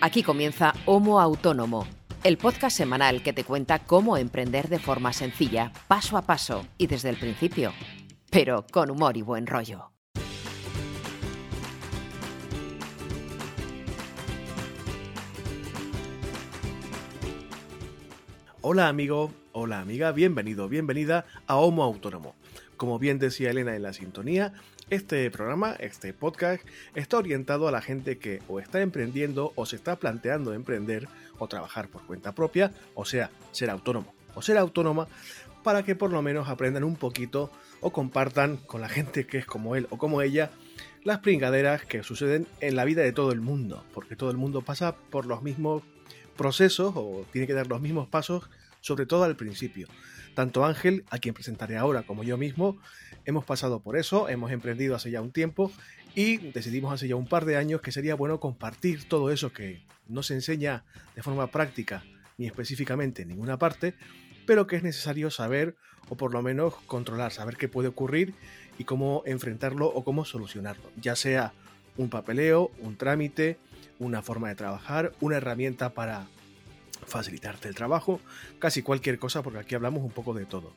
Aquí comienza Homo Autónomo, el podcast semanal que te cuenta cómo emprender de forma sencilla, paso a paso y desde el principio, pero con humor y buen rollo. Hola amigo, hola amiga, bienvenido, bienvenida a Homo Autónomo. Como bien decía Elena en la sintonía, este programa, este podcast, está orientado a la gente que o está emprendiendo o se está planteando emprender o trabajar por cuenta propia, o sea, ser autónomo o ser autónoma, para que por lo menos aprendan un poquito o compartan con la gente que es como él o como ella las pringaderas que suceden en la vida de todo el mundo, porque todo el mundo pasa por los mismos procesos o tiene que dar los mismos pasos, sobre todo al principio. Tanto Ángel, a quien presentaré ahora, como yo mismo, hemos pasado por eso, hemos emprendido hace ya un tiempo y decidimos hace ya un par de años que sería bueno compartir todo eso que no se enseña de forma práctica ni específicamente en ninguna parte, pero que es necesario saber o por lo menos controlar, saber qué puede ocurrir y cómo enfrentarlo o cómo solucionarlo, ya sea un papeleo, un trámite, una forma de trabajar, una herramienta para facilitarte el trabajo, casi cualquier cosa, porque aquí hablamos un poco de todo.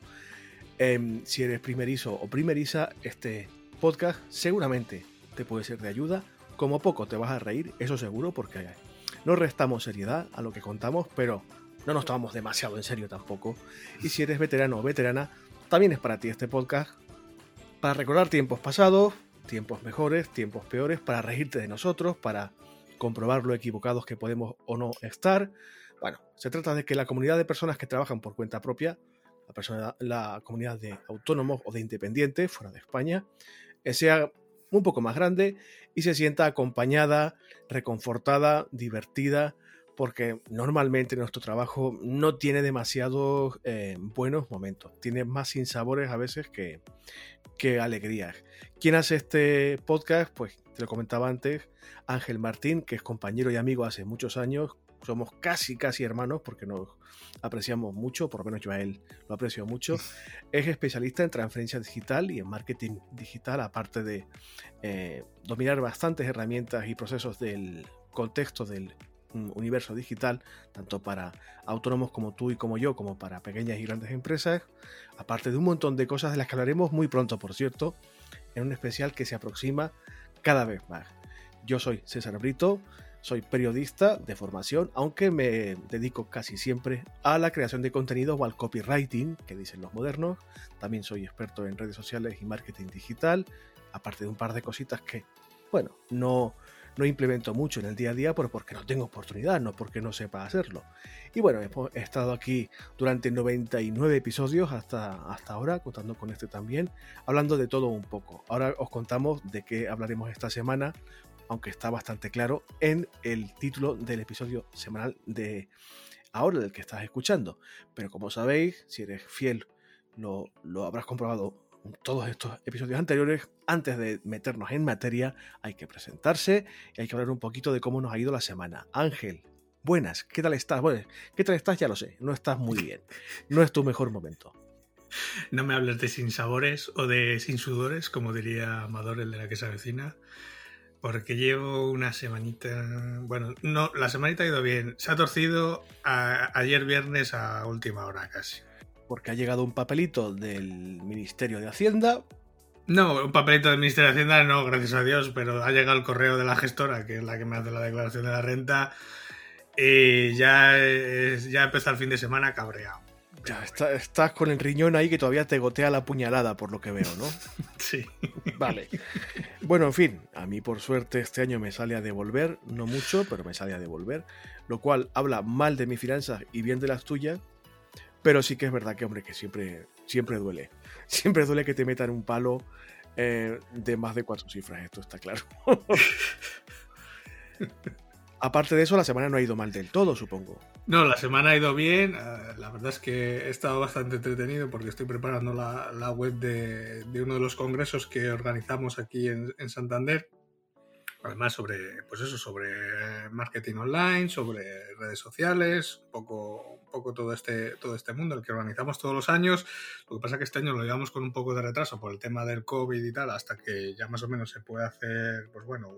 Em, si eres primerizo o primeriza, este podcast seguramente te puede ser de ayuda. Como poco te vas a reír, eso seguro, porque no restamos seriedad a lo que contamos, pero no nos tomamos demasiado en serio tampoco. Y si eres veterano o veterana, también es para ti este podcast. Para recordar tiempos pasados, tiempos mejores, tiempos peores, para reírte de nosotros, para comprobar lo equivocados que podemos o no estar. Bueno, se trata de que la comunidad de personas que trabajan por cuenta propia la, comunidad de autónomos o de independientes fuera de España eh, sea un poco más grande y se sienta acompañada, reconfortada, divertida, porque normalmente nuestro trabajo no tiene demasiados eh, buenos momentos, tiene más sinsabores a veces que, que alegrías. ¿Quién hace este podcast? Pues te lo comentaba antes, Ángel Martín, que es compañero y amigo hace muchos años, somos casi, casi hermanos porque nos apreciamos mucho, por lo menos yo a él lo aprecio mucho. Es especialista en transferencia digital y en marketing digital, aparte de eh, dominar bastantes herramientas y procesos del contexto del mm, universo digital, tanto para autónomos como tú y como yo, como para pequeñas y grandes empresas, aparte de un montón de cosas de las que hablaremos muy pronto, por cierto, en un especial que se aproxima cada vez más. Yo soy César Brito, soy periodista de formación, aunque me dedico casi siempre a la creación de contenido o al copywriting, que dicen los modernos. También soy experto en redes sociales y marketing digital, aparte de un par de cositas que, bueno, no, no implemento mucho en el día a día, pero porque no tengo oportunidad, no porque no sepa hacerlo. Y bueno, he, estado aquí durante 99 episodios hasta, hasta ahora, contando con este también, hablando de todo un poco. Ahora os contamos de qué hablaremos esta semana, aunque está bastante claro en el título del episodio semanal de ahora del que estás escuchando. Pero como sabéis, si eres fiel, lo, lo habrás comprobado en todos estos episodios anteriores. Antes de meternos en materia, hay que presentarse y hay que hablar un poquito de cómo nos ha ido la semana. Ángel, buenas, ¿qué tal estás? Bueno, ¿qué tal estás? Ya lo sé, no estás muy bien. No es tu mejor momento. No me hables de sin sabores o de sin sudores, como diría Amador, el de la que se avecina. Porque llevo una semanita. Bueno, no, la semanita ha ido bien. Se ha torcido ayer viernes a última hora casi. Porque ha llegado un papelito del Ministerio de Hacienda. No, un papelito del Ministerio de Hacienda no, gracias a Dios, pero ha llegado el correo de la gestora, que es la que me hace la declaración de la renta. Y ya, ya empezó el fin de semana cabreado. Ya estás con el riñón ahí que todavía te gotea la puñalada, por lo que veo, ¿no? sí. Vale. Bueno, en fin, a mí por suerte este año me sale a devolver, no mucho, pero me sale a devolver, lo cual habla mal de mis finanzas y bien de las tuyas, pero sí que es verdad que, hombre, que siempre, siempre duele. Siempre duele que te metan un palo eh, de más de cuatro cifras, esto está claro. Aparte de eso, la semana no ha ido mal del todo, supongo. No, la semana ha ido bien. Eh, la verdad es que he estado bastante entretenido porque estoy preparando la, web de, uno de los congresos que organizamos aquí en, Santander. Además, sobre, pues eso, sobre marketing online, sobre redes sociales, un poco, poco todo, este, todo este mundo, el que organizamos todos los años. Lo que pasa es que este año lo llevamos con un poco de retraso por el tema del COVID y tal, hasta que ya más o menos se puede hacer, pues bueno,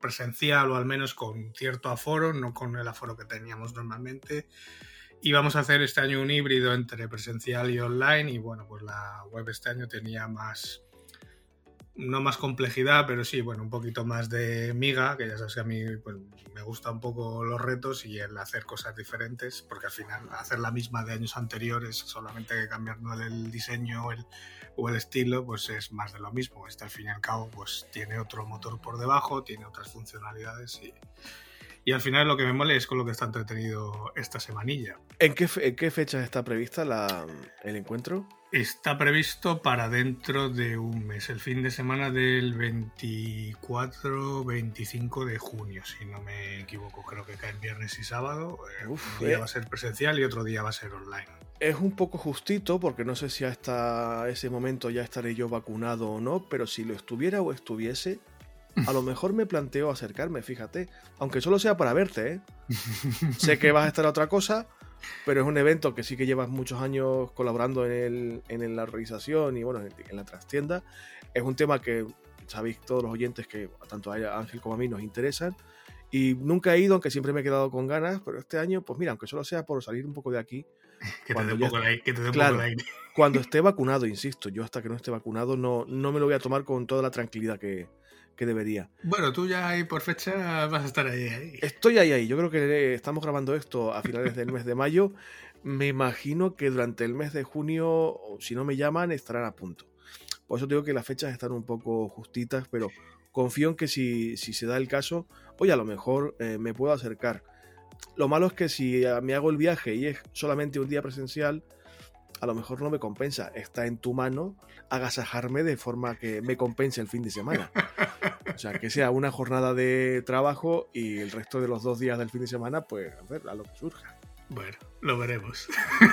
presencial o al menos con cierto aforo, no con el aforo que teníamos normalmente. Y vamos a hacer este año un híbrido entre presencial y online y bueno, pues la web este año tenía más, no más complejidad, pero sí, bueno, un poquito más de miga, que ya sabes que a mí pues, me gustan un poco los retos y el hacer cosas diferentes, porque al final hacer la misma de años anteriores, solamente cambiando el diseño o el, o el estilo, pues es más de lo mismo. Este al fin y al cabo pues tiene otro motor por debajo, tiene otras funcionalidades y, y al final lo que me mole es con lo que está entretenido esta semanilla. ¿En qué, en qué fecha está prevista la, el encuentro? Está previsto para dentro de un mes, el fin de semana del 24-25 de junio, si no me equivoco. Creo que cae en viernes y sábado. Eh, un día eh. va a ser presencial y otro día va a ser online. Es un poco justito porque no sé si hasta ese momento ya estaré yo vacunado o no, pero si lo estuviera o estuviese, a lo mejor me planteo acercarme, fíjate. Aunque solo sea para verte, ¿eh? sé que vas a estar a otra cosa, pero es un evento que sí que llevas muchos años colaborando en, la organización y bueno, en, la trastienda. Es un tema que sabéis todos los oyentes que tanto a Ángel como a mí nos interesan. Y nunca he ido, aunque siempre me he quedado con ganas, pero este año, pues mira, aunque solo sea por salir un poco de aquí. que te dé un poco de aire. Cuando esté vacunado, insisto, yo hasta que no esté vacunado no, no me lo voy a tomar con toda la tranquilidad que, que debería. Bueno, tú ya ahí por fecha vas a estar ahí, Estoy ahí, ahí. Yo creo que estamos grabando esto a finales del mes de mayo. Me imagino que durante el mes de junio, si no me llaman, estarán a punto. Por eso digo que las fechas están un poco justitas, pero confío en que si, si se da el caso, oye, a lo mejor eh, me puedo acercar. Lo malo es que si me hago el viaje y es solamente un día presencial, a lo mejor no me compensa. Está en tu mano agasajarme de forma que me compense el fin de semana. O sea, que sea una jornada de trabajo y el resto de los dos días del fin de semana, pues a ver, a lo que surja. Bueno, lo veremos.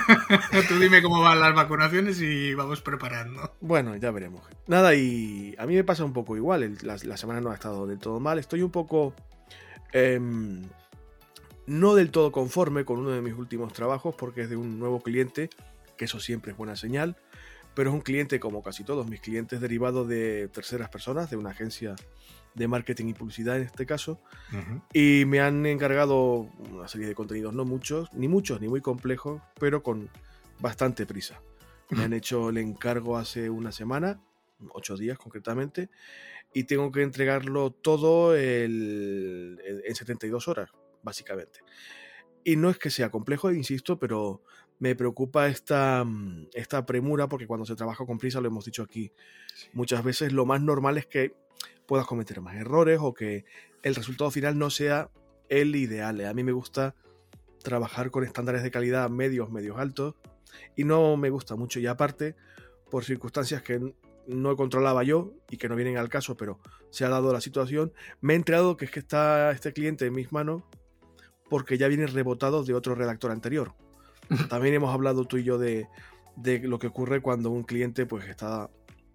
Tú dime cómo van las vacunaciones y vamos preparando. Bueno, ya veremos. Nada, y a mí me pasa un poco igual. la, semana no ha estado del todo mal. Estoy un poco... Em, no del todo conforme con uno de mis últimos trabajos porque es de un nuevo cliente que eso siempre es buena señal, pero es un cliente como casi todos mis clientes derivado de terceras personas, de una agencia de marketing y publicidad en este caso, y me han encargado una serie de contenidos, no muchos, ni muchos, ni muy complejos, pero con bastante prisa. Me han hecho el encargo hace una semana, ocho días concretamente, y tengo que entregarlo todo en 72 horas, básicamente. Y no es que sea complejo, insisto, pero me preocupa esta, mm, esta premura porque cuando se trabaja con prisa, lo hemos dicho aquí muchas veces, lo más normal es que puedas cometer más errores o que el resultado final no sea el ideal. A mí me gusta trabajar con estándares de calidad medios, medios altos y no me gusta mucho y aparte por circunstancias que no controlaba yo y que no vienen al caso, pero se ha dado la situación, me he enterado que es que está este cliente en mis manos porque ya viene rebotado de otro redactor anterior. También hemos hablado tú y yo de, lo que ocurre cuando un cliente pues está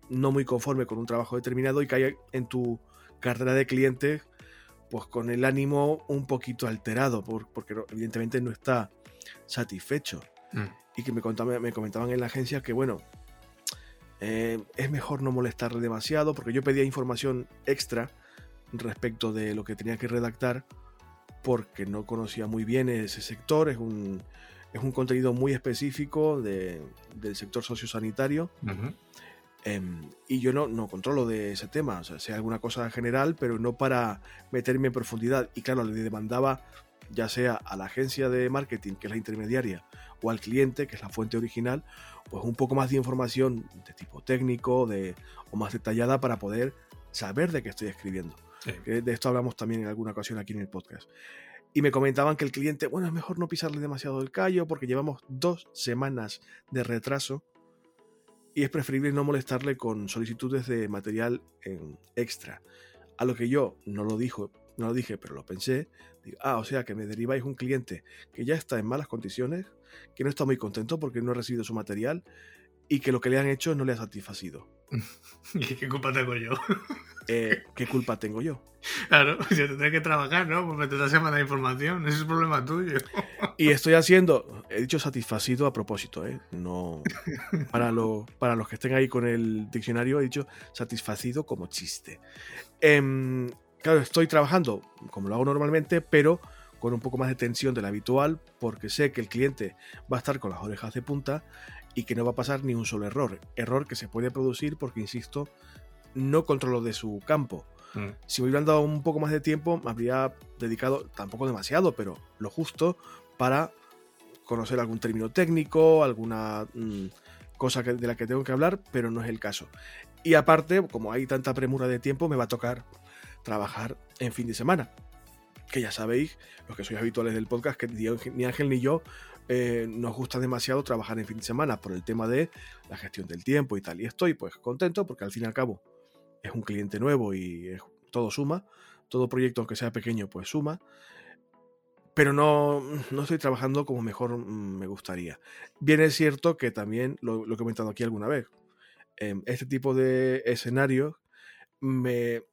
no muy conforme con un trabajo determinado y cae en tu cartera de clientes pues con el ánimo un poquito alterado porque evidentemente no está satisfecho. Mm. Y que me, me comentaban en la agencia que bueno, eh, es mejor no molestarle demasiado porque yo pedía información extra respecto de lo que tenía que redactar porque no conocía muy bien ese sector, es un, es un contenido muy específico del sector sociosanitario. Em, y yo no, no controlo de ese tema, o sea, sé alguna cosa general, pero no para meterme en profundidad. Y claro, le demandaba ya sea a la agencia de marketing, que es la intermediaria, o al cliente, que es la fuente original, pues un poco más de información de tipo técnico de, o más detallada para poder saber de qué estoy escribiendo. De esto hablamos también en alguna ocasión aquí en el podcast. Y me comentaban que el cliente, bueno, es mejor no pisarle demasiado el callo porque llevamos dos semanas de retraso y es preferible no molestarle con solicitudes de material en extra. A lo que yo no lo dijo, no lo dije, pero lo pensé. ah, o sea que me deriváis un cliente que ya está en malas condiciones, que no está muy contento porque no ha recibido su material y que lo que le han hecho no le ha satisfacido. ¿Y qué culpa tengo yo? Eh, ¿Qué culpa tengo yo? Claro, yo tendré que trabajar, ¿no? Pues me tendrás que mandar información, ese es el problema tuyo. Y estoy haciendo, he dicho satisfacido a propósito, ¿eh? No. Para, lo, para los que estén ahí con el diccionario, he dicho satisfacido como chiste. Em, claro, estoy trabajando como lo hago normalmente, pero con un poco más de tensión de la habitual, porque sé que el cliente va a estar con las orejas de punta y que no va a pasar ni un solo error. Error que se puede producir porque, insisto, no controlo de su campo. Mm. Si me hubieran dado un poco más de tiempo, me habría dedicado, tampoco demasiado, pero lo justo para conocer algún término técnico, alguna mm, cosa de la que tengo que hablar, pero no es el caso. Y aparte, como hay tanta premura de tiempo, me va a tocar trabajar en fin de semana. Que ya sabéis, los que sois habituales del podcast, que ni Ángel ni yo eh, nos gusta demasiado trabajar en fin de semana por el tema de la gestión del tiempo y tal. Y estoy pues contento porque al fin y al cabo es un cliente nuevo y todo suma. Todo proyecto, aunque sea pequeño, pues suma. Pero no, no estoy trabajando como mejor mm, me gustaría. Bien es cierto que también, lo, he comentado aquí alguna vez, em, este tipo de escenarios me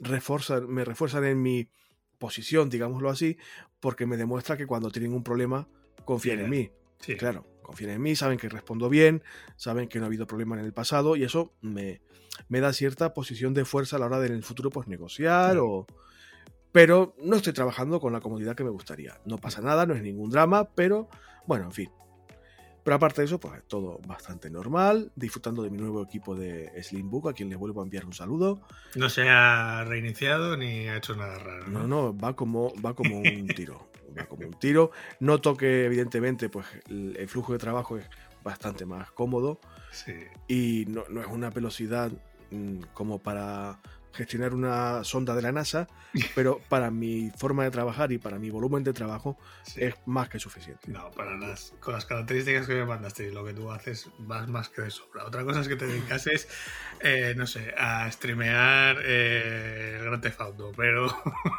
me refuerzan en mi posición, digámoslo así, porque me demuestra que cuando tienen un problema confían en mí. Sí. Claro, confían en mí, saben que respondo bien, saben que no ha habido problema en el pasado y eso me, me da cierta posición de fuerza a la hora de en el futuro pues negociar o... Pero no estoy trabajando con la comodidad que me gustaría. No pasa nada, no es ningún drama, pero bueno, en fin. Pero aparte de eso, pues todo bastante normal, disfrutando de mi nuevo equipo de Slimbook, a quien le vuelvo a enviar un saludo. No se ha reiniciado ni ha hecho nada raro. No, no, va como, va como un tiro. Va como un tiro. Noto que, evidentemente, pues el, flujo de trabajo es bastante más cómodo. Sí. Y no, no es una velocidad mm, como para gestionar una sonda de la NASA, pero para mi forma de trabajar y para mi volumen de trabajo es más que suficiente. No, para las, con las características que me mandaste y lo que tú haces, vas más que de sobra. Otra cosa es que te dedicases, eh, no sé, a streamear eh, el Theft Auto, pero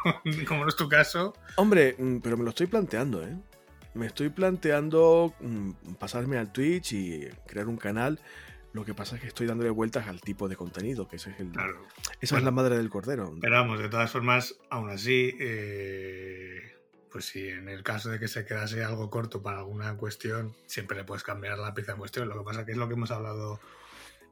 como no es tu caso... Hombre, mm, pero me lo estoy planteando, ¿eh? Me estoy planteando mm, pasarme al Twitch y crear un canal lo que pasa es que estoy dándole vueltas al tipo de contenido, que ese es el, esa es la madre del cordero. Pero vamos, de todas formas, aún así, eh, pues si en el caso de que se quedase algo corto para alguna cuestión, siempre le puedes cambiar la pieza en cuestión. Lo que pasa que es lo que hemos hablado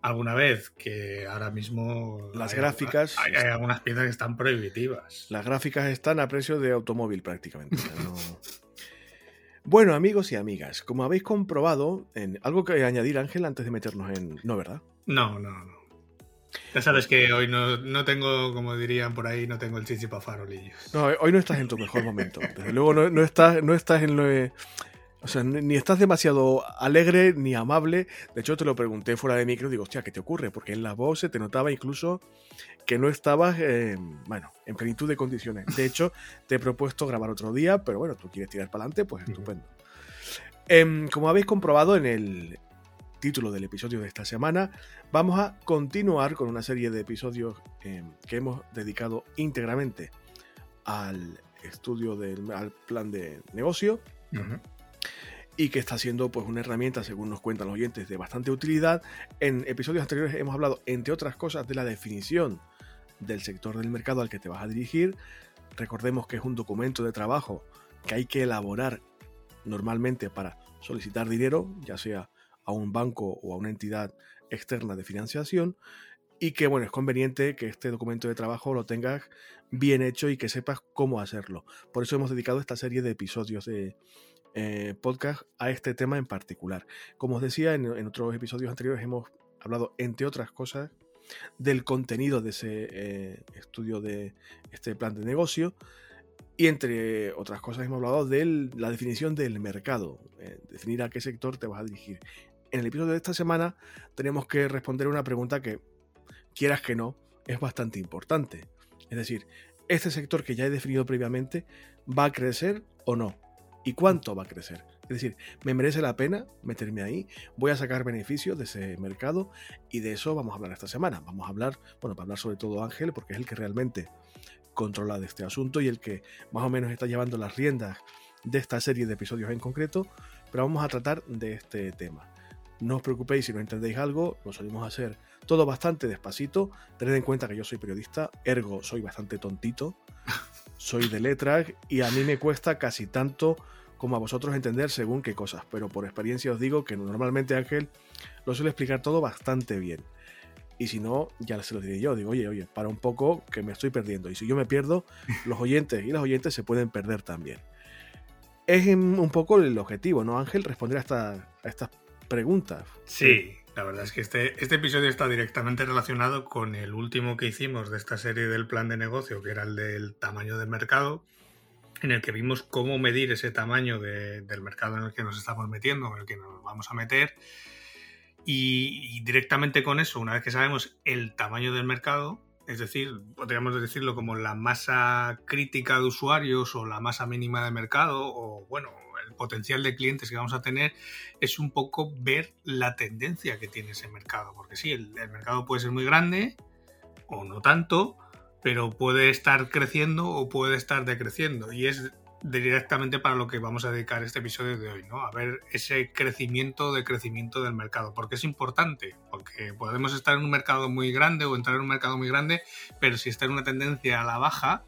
alguna vez, que ahora mismo... Las gráficas... Hay, algunas piezas que están prohibitivas. Las gráficas están a precio de automóvil prácticamente. Bueno, amigos y amigas, como habéis comprobado, en algo que añadir, Ángel, antes de meternos en. No, ¿verdad? No, no, no. Ya sabes que hoy no, tengo, como dirían por ahí, no tengo el chichi para farolillos. No, hoy no estás en tu mejor momento. Desde luego no, estás, no estás en lo. O sea, ni estás demasiado alegre ni amable. De hecho, te lo pregunté fuera de micro. Digo, hostia, ¿qué te ocurre? Porque en la voz se te notaba incluso que no estabas, bueno, en plenitud de condiciones. De hecho, te he propuesto grabar otro día, pero bueno, tú quieres tirar para adelante, pues estupendo. Em, como habéis comprobado en el título del episodio de esta semana, vamos a continuar con una serie de episodios em, que hemos dedicado íntegramente al estudio del al plan de negocio. Y que está siendo pues una herramienta, según nos cuentan los oyentes, de bastante utilidad. En episodios anteriores hemos hablado, entre otras cosas, de la definición del sector del mercado al que te vas a dirigir. Recordemos que es un documento de trabajo que hay que elaborar normalmente para solicitar dinero, ya sea a un banco o a una entidad externa de financiación, y que bueno, es conveniente que este documento de trabajo lo tengas bien hecho y que sepas cómo hacerlo. Por eso hemos dedicado esta serie de episodios de eh, podcast a este tema en particular. Como os decía, en, otros episodios anteriores hemos hablado, entre otras cosas, del contenido de ese eh, estudio de este plan de negocio. Y entre otras cosas hemos hablado de la definición del mercado, eh, definir a qué sector te vas a dirigir. En el episodio de esta semana tenemos que responder una pregunta que, quieras que no, es bastante importante. Es decir, ¿este sector que ya he definido previamente va a crecer o no? ¿Y cuánto va a crecer? Es decir, me merece la pena meterme ahí, voy a sacar beneficios de ese mercado y de eso vamos a hablar esta semana. Vamos a hablar, bueno, para hablar sobre todo Ángel, porque es el que realmente controla de este asunto y el que más o menos está llevando las riendas de esta serie de episodios en concreto, pero vamos a tratar de este tema. No os preocupéis si no entendéis algo, lo solimos hacer todo bastante despacito. Tened en cuenta que yo soy periodista, ergo soy bastante tontito, soy de letras y a mí me cuesta casi tanto como a vosotros entender según qué cosas, pero por experiencia os digo que normalmente Ángel lo suele explicar todo bastante bien. Y si no, ya se lo diré yo. Digo, oye, oye, para un poco que me estoy perdiendo. Y si yo me pierdo, los oyentes y las oyentes se pueden perder también. Es un poco el objetivo, ¿no, Ángel? Responder a, a estas preguntas. Sí, la verdad es que este, este episodio está directamente relacionado con el último que hicimos de esta serie del plan de negocio, que era el del tamaño del mercado, en el que vimos cómo medir ese tamaño del mercado en el que nos estamos metiendo, en el que nos vamos a meter. Y, directamente con eso, una vez que sabemos el tamaño del mercado, es decir, podríamos decirlo como la masa crítica de usuarios o la masa mínima de mercado, o bueno, potencial de clientes que vamos a tener, es un poco ver la tendencia que tiene ese mercado. Porque sí, el mercado puede ser muy grande o no tanto, pero puede estar creciendo o puede estar decreciendo. Y es directamente para lo que vamos a dedicar este episodio de hoy, ¿no? A ver ese crecimiento de crecimiento del mercado. Porque es importante, porque podemos estar en un mercado muy grande o entrar en un mercado muy grande, pero si está en una tendencia a la baja,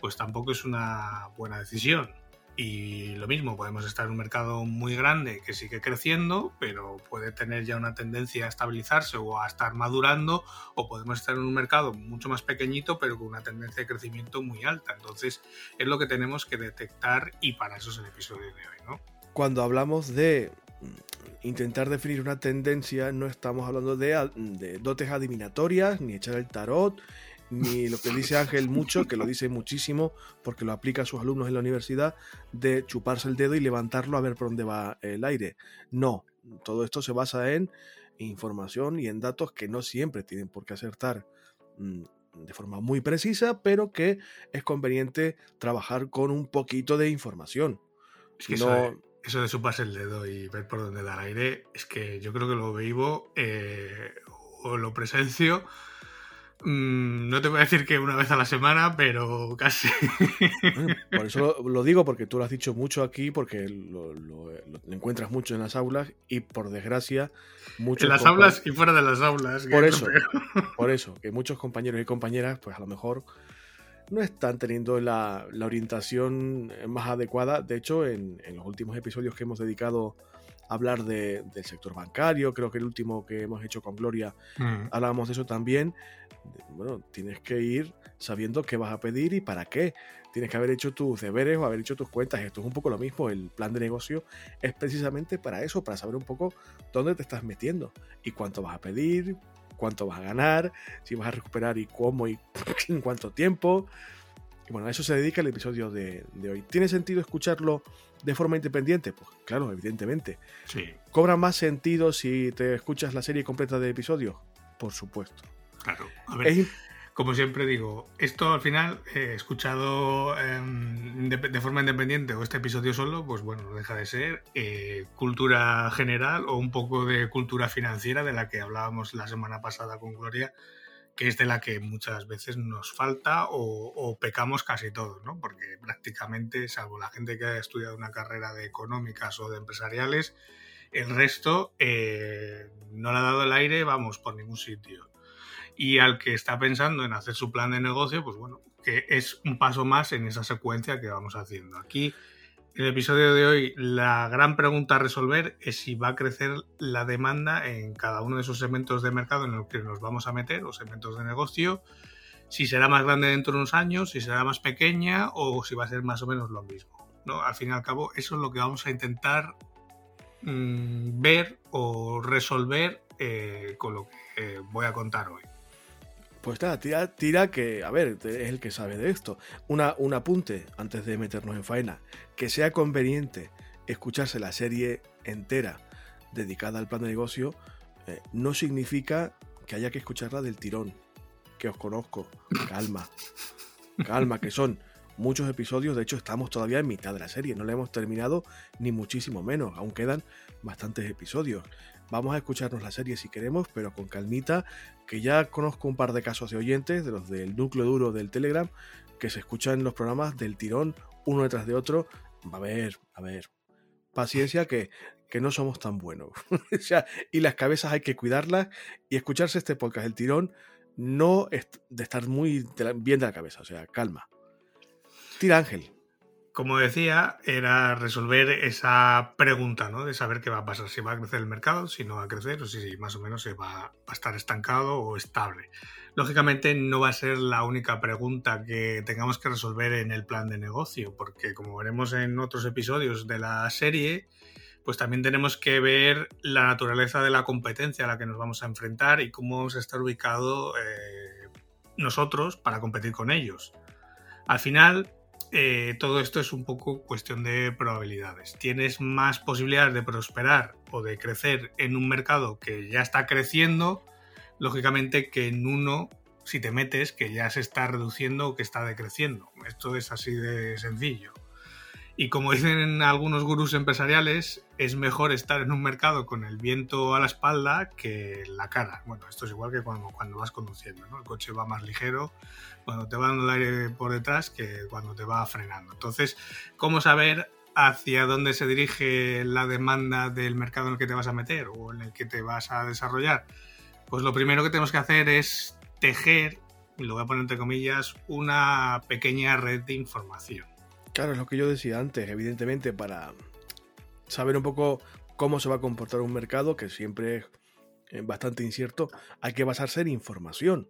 pues tampoco es una buena decisión. Y lo mismo, podemos estar en un mercado muy grande que sigue creciendo, pero puede tener ya una tendencia a estabilizarse o a estar madurando, o podemos estar en un mercado mucho más pequeñito, pero con una tendencia de crecimiento muy alta. Entonces, es lo que tenemos que detectar y para eso es el episodio de hoy, ¿no? Cuando hablamos de intentar definir una tendencia, no estamos hablando de, de dotes adivinatorias, ni echar el tarot, ni lo que dice Ángel mucho, que lo dice muchísimo porque lo aplica a sus alumnos en la universidad, de chuparse el dedo y levantarlo a ver por dónde va el aire. No, todo esto se basa en información y en datos que no siempre tienen por qué acertar mm, de forma muy precisa, pero que es conveniente trabajar con un poquito de información. eso, de, chuparse el dedo y ver por dónde da el aire, es que yo creo que lo vivo eh, o lo presencio Mm, no te voy a decir que una vez a la semana, pero casi. por eso lo, digo, porque tú lo has dicho mucho aquí, porque lo, encuentras mucho en las aulas y por desgracia, muchos. En las aulas y fuera de las aulas. Por eso, por eso, que muchos compañeros y compañeras, pues a lo mejor no están teniendo la, orientación más adecuada. De hecho, en, los últimos episodios que hemos dedicado hablar del sector bancario, creo que el último que hemos hecho con Gloria, mm. hablábamos de eso también bueno, tienes que ir sabiendo qué vas a pedir y para qué. Tienes que haber hecho tus deberes o haber hecho tus cuentas. Esto es un poco lo mismo. El plan de negocio es precisamente para eso, para saber un poco dónde te estás metiendo y cuánto vas a pedir, cuánto vas a ganar, si vas a recuperar y cómo y en cuánto tiempo. Y bueno, a eso se dedica el episodio de, de, hoy. ¿Tiene sentido escucharlo de forma independiente? Pues claro, evidentemente. Sí. ¿Cobra más sentido si te escuchas la serie completa de episodios? Por supuesto. Claro. A ver, como siempre digo, esto al final, he escuchado em, de, forma independiente o este episodio solo, pues bueno, no deja de ser eh, cultura general o un poco de cultura financiera de la que hablábamos la semana pasada con Gloria, que es de la que muchas veces nos falta o, pecamos casi todos, ¿no? Porque prácticamente, salvo la gente que haya estudiado una carrera de económicas o de empresariales, el resto eh, no le ha dado el aire, vamos, por ningún sitio y al que está pensando en hacer su plan de negocio, pues bueno, que es un paso más en esa secuencia que vamos haciendo. Aquí, en el episodio de hoy, la gran pregunta a resolver es si va a crecer la demanda en cada uno de esos segmentos de mercado en los que nos vamos a meter, o segmentos de negocio, si será más grande dentro de unos años, si será más pequeña o si va a ser más o menos lo mismo. ¿no? Al fin y al cabo, eso es lo que vamos a intentar mm, ver o resolver eh, con lo que voy a contar hoy. Pues nada, tira, tira que, a ver, es el que sabe de esto. Una, un apunte antes de meternos en faena. Que sea conveniente escucharse la serie entera dedicada al plan de negocio eh, no significa que haya que escucharla del tirón. Que os conozco. Calma. Calma, que son muchos episodios. De hecho, estamos todavía en mitad de la serie. No la hemos terminado ni muchísimo menos. Aún quedan bastantes episodios. Vamos a escucharnos la serie si queremos, pero con calmita, que ya conozco un par de casos de oyentes, de los del núcleo duro del Telegram, que se escuchan los programas del tirón, uno detrás de otro. A ver, a ver. Paciencia que, que no somos tan buenos. y las cabezas hay que cuidarlas y escucharse este podcast del tirón no es de estar muy bien de la cabeza. O sea, calma. Tira Ángel. como decía, era resolver esa pregunta, ¿no? De saber qué va a pasar, si va a crecer el mercado, si no va a crecer, o si más o menos se va a estar estancado o estable. Lógicamente no va a ser la única pregunta que tengamos que resolver en el plan de negocio, porque como veremos en otros episodios de la serie, pues también tenemos que ver la naturaleza de la competencia a la que nos vamos a enfrentar y cómo vamos a estar ubicado eh, nosotros para competir con ellos. Al final, eh, todo esto es un poco cuestión de probabilidades. Tienes más posibilidades de prosperar o de crecer en un mercado que ya está creciendo lógicamente que en uno, si te metes, que ya se está reduciendo o que está decreciendo. Esto es así de sencillo. Y como dicen algunos gurús empresariales, es mejor estar en un mercado con el viento a la espalda que la cara. Bueno, esto es igual que cuando, cuando vas conduciendo, ¿no? El coche va más ligero cuando te va dando el aire por detrás que cuando te va frenando. Entonces, ¿cómo saber hacia dónde se dirige la demanda del mercado en el que te vas a meter o en el que te vas a desarrollar? Pues lo primero que tenemos que hacer es tejer, lo voy a poner entre comillas, una pequeña red de información. Claro, es lo que yo decía antes, evidentemente, para saber un poco cómo se va a comportar un mercado, que siempre es eh, bastante incierto, hay que basarse en información,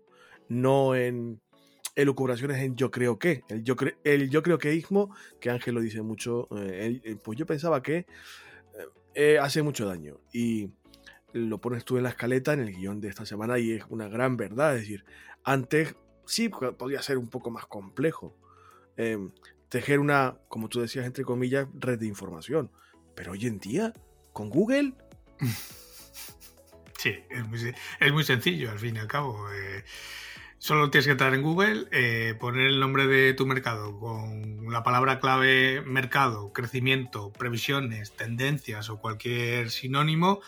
no en elucubraciones en yo creo que. El yo, el yo creo que ismo, que Ángel lo dice mucho, eh, pues yo pensaba que eh, hace mucho daño. Y lo pones tú en la escaleta, en el guion de esta semana, y es una gran verdad. Es decir, antes sí podía ser un poco más complejo. Em, tejer una, como tú decías, entre comillas, red de información. Pero hoy en día, con Google. Sí, es muy, sencillo, al fin y al cabo. Eh, solo tienes que entrar en Google, eh, poner el nombre de tu mercado con la palabra clave mercado, crecimiento, previsiones, tendencias o cualquier sinónimo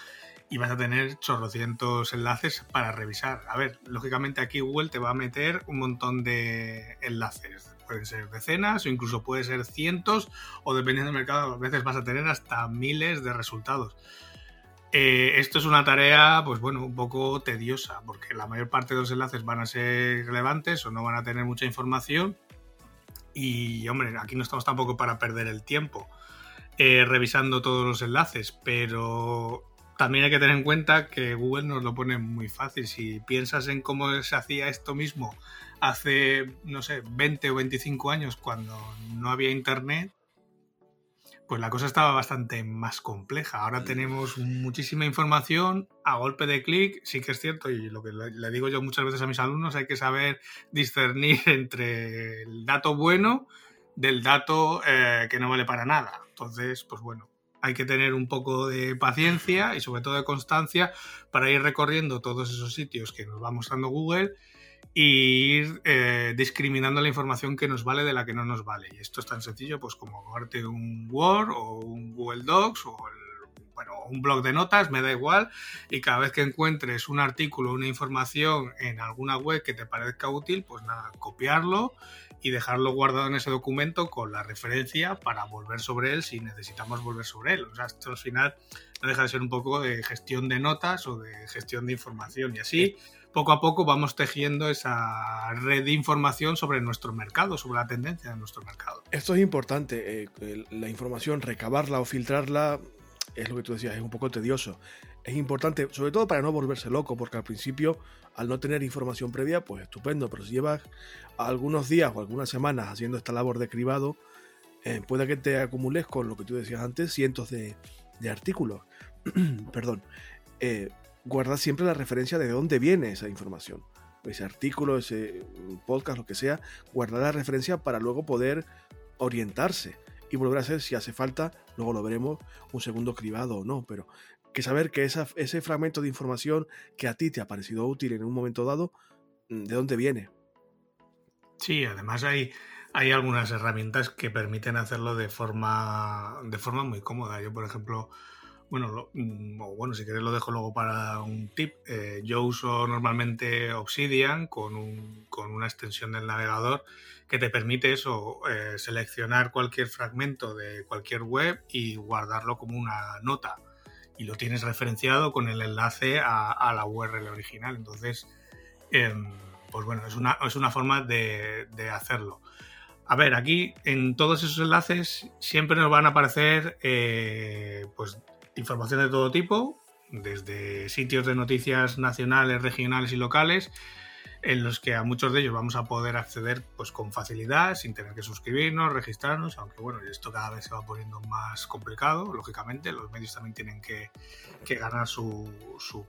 y vas a tener chorrocientos enlaces para revisar. A ver, lógicamente aquí Google te va a meter un montón de enlaces. Pueden ser decenas o incluso puede ser cientos o dependiendo del mercado a veces vas a tener hasta miles de resultados. Eh, esto es una tarea, pues bueno, un poco tediosa, porque la mayor parte de los enlaces van a ser relevantes o no van a tener mucha información. Y, hombre, aquí no estamos tampoco para perder el tiempo eh, revisando todos los enlaces, pero también hay que tener en cuenta que Google nos lo pone muy fácil. Si piensas en cómo se hacía esto mismo hace, no sé, 20 o 25 años cuando no había internet, pues la cosa estaba bastante más compleja. Ahora mm. tenemos muchísima información a golpe de clic, sí que es cierto, y lo que le digo yo muchas veces a mis alumnos, hay que saber discernir entre el dato bueno del dato eh, que no vale para nada. Entonces, pues bueno, hay que tener un poco de paciencia y sobre todo de constancia para ir recorriendo todos esos sitios que nos va mostrando Google e ir eh, discriminando la información que nos vale de la que no nos vale. Y esto es tan sencillo pues como cogerte un Word o un Google Docs o bueno, un blog de notas, me da igual, y cada vez que encuentres un artículo, una información en alguna web que te parezca útil, pues nada, copiarlo y dejarlo guardado en ese documento con la referencia para volver sobre él si necesitamos volver sobre él. O sea, esto al final no deja de ser un poco de gestión de notas o de gestión de información y así poco a poco vamos tejiendo esa red de información sobre nuestro mercado, sobre la tendencia de nuestro mercado. Esto es importante, eh, la información, recabarla o filtrarla, es lo que tú decías, es un poco tedioso. Es importante, sobre todo para no volverse loco, porque al principio, al no tener información previa, pues estupendo, pero si llevas algunos días o algunas semanas haciendo esta labor de cribado, eh, puede que te acumules con lo que tú decías antes, cientos de, artículos. Perdón. Eh, guarda siempre la referencia de dónde viene esa información. Ese artículo, ese podcast, lo que sea, guardar la referencia para luego poder orientarse y volver a hacer, si hace falta, luego lo veremos, un segundo cribado o no, pero que saber que ese fragmento de información que a ti te ha parecido útil en un momento dado, ¿de dónde viene? Sí, además hay, hay algunas herramientas que permiten hacerlo de forma, de forma muy cómoda. Yo, por ejemplo, bueno, mm, bueno, si queréis lo dejo luego para un tip. Eh, yo uso normalmente Obsidian con, un, con, una extensión del navegador que te permite eso, eh, seleccionar cualquier fragmento de cualquier web y guardarlo como una nota. Y lo tienes referenciado con el enlace a, la URL original. Entonces, em, pues bueno, es una, es una forma de, hacerlo. A ver, aquí en todos esos enlaces siempre nos van a aparecer eh, pues, información de todo tipo, desde sitios de noticias nacionales, regionales y locales, en los que a muchos de ellos vamos a poder acceder pues, con facilidad, sin tener que suscribirnos, registrarnos, aunque bueno, esto cada vez se va poniendo más complicado, lógicamente, los medios también tienen que, ganar su,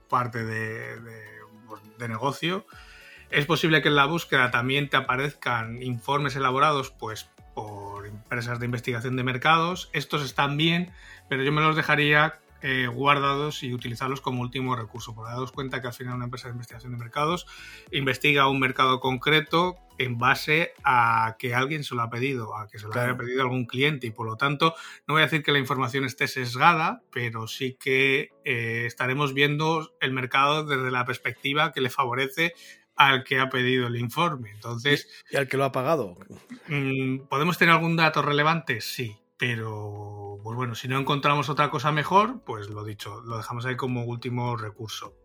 parte de, pues, de, negocio. Es posible que en la búsqueda también te aparezcan informes elaborados pues, por empresas de investigación de mercados. Estos están bien, pero yo me los dejaría eh, guardados y utilizarlos como último recurso. Porque dados cuenta que al final una empresa de investigación de mercados investiga un mercado concreto en base a que alguien se lo ha pedido, a que se lo haya pedido algún cliente y por lo tanto no voy a decir que la información esté sesgada, pero sí que eh, estaremos viendo el mercado desde la perspectiva que le favorece al que ha pedido el informe. Entonces, ¿Y, al que lo ha pagado? Mm, ¿Podemos tener algún dato relevante? Sí, pero, pues bueno, si no encontramos otra cosa mejor, pues lo dicho, lo dejamos ahí como último recurso.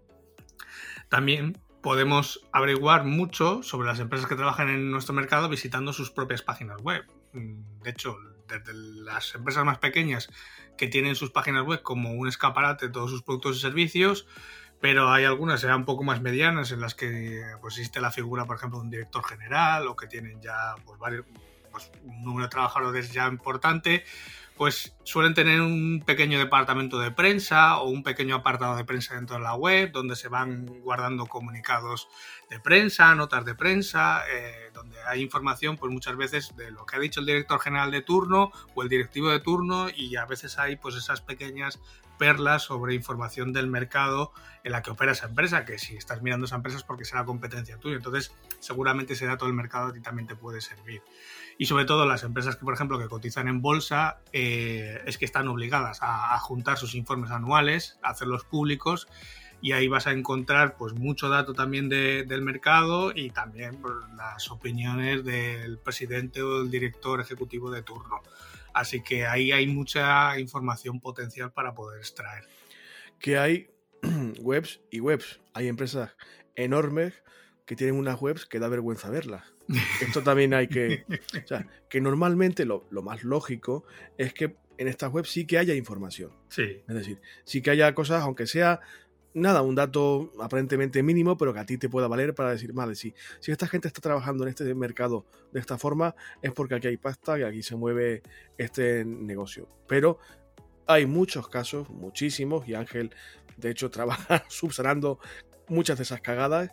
También podemos averiguar mucho sobre las empresas que trabajan en nuestro mercado visitando sus propias páginas web. Mm, de hecho, desde las empresas más pequeñas que tienen sus páginas web como un escaparate de todos sus productos y servicios, pero hay algunas ya un poco más medianas en las que pues, existe la figura, por ejemplo, de un director general o que tienen ya pues, varios, pues, un número de trabajadores ya importante, pues suelen tener un pequeño departamento de prensa o un pequeño apartado de prensa dentro de la web donde se van guardando comunicados de prensa, notas de prensa, eh, donde hay información pues muchas veces de lo que ha dicho el director general de turno o el directivo de turno y a veces hay pues esas pequeñas perlas sobre información del mercado en la que opera esa empresa, que si estás mirando esa empresa es porque será competencia tuya, entonces seguramente ese dato del mercado a ti también te puede servir y sobre todo las empresas que, por ejemplo, que cotizan en bolsa, eh, es que están obligadas a, juntar sus informes anuales, a hacerlos públicos y ahí vas a encontrar pues mucho dato también del mercado y también pues, las opiniones del presidente o del director ejecutivo de turno. Así que ahí hay mucha información potencial para poder extraer. Que hay webs y webs. Hay empresas enormes que tienen unas webs que da vergüenza verlas. Esto también hay que... O sea, que normalmente lo, más lógico es que en estas webs sí que haya información. Sí. Es decir, sí que haya cosas, aunque sea nada, un dato aparentemente mínimo, pero que a ti te pueda valer para decir, vale, si, si esta gente está trabajando en este mercado de esta forma, es porque aquí hay pasta y aquí se mueve este negocio. Pero hay muchos casos, muchísimos, y Ángel, de hecho, trabaja subsanando muchas de esas cagadas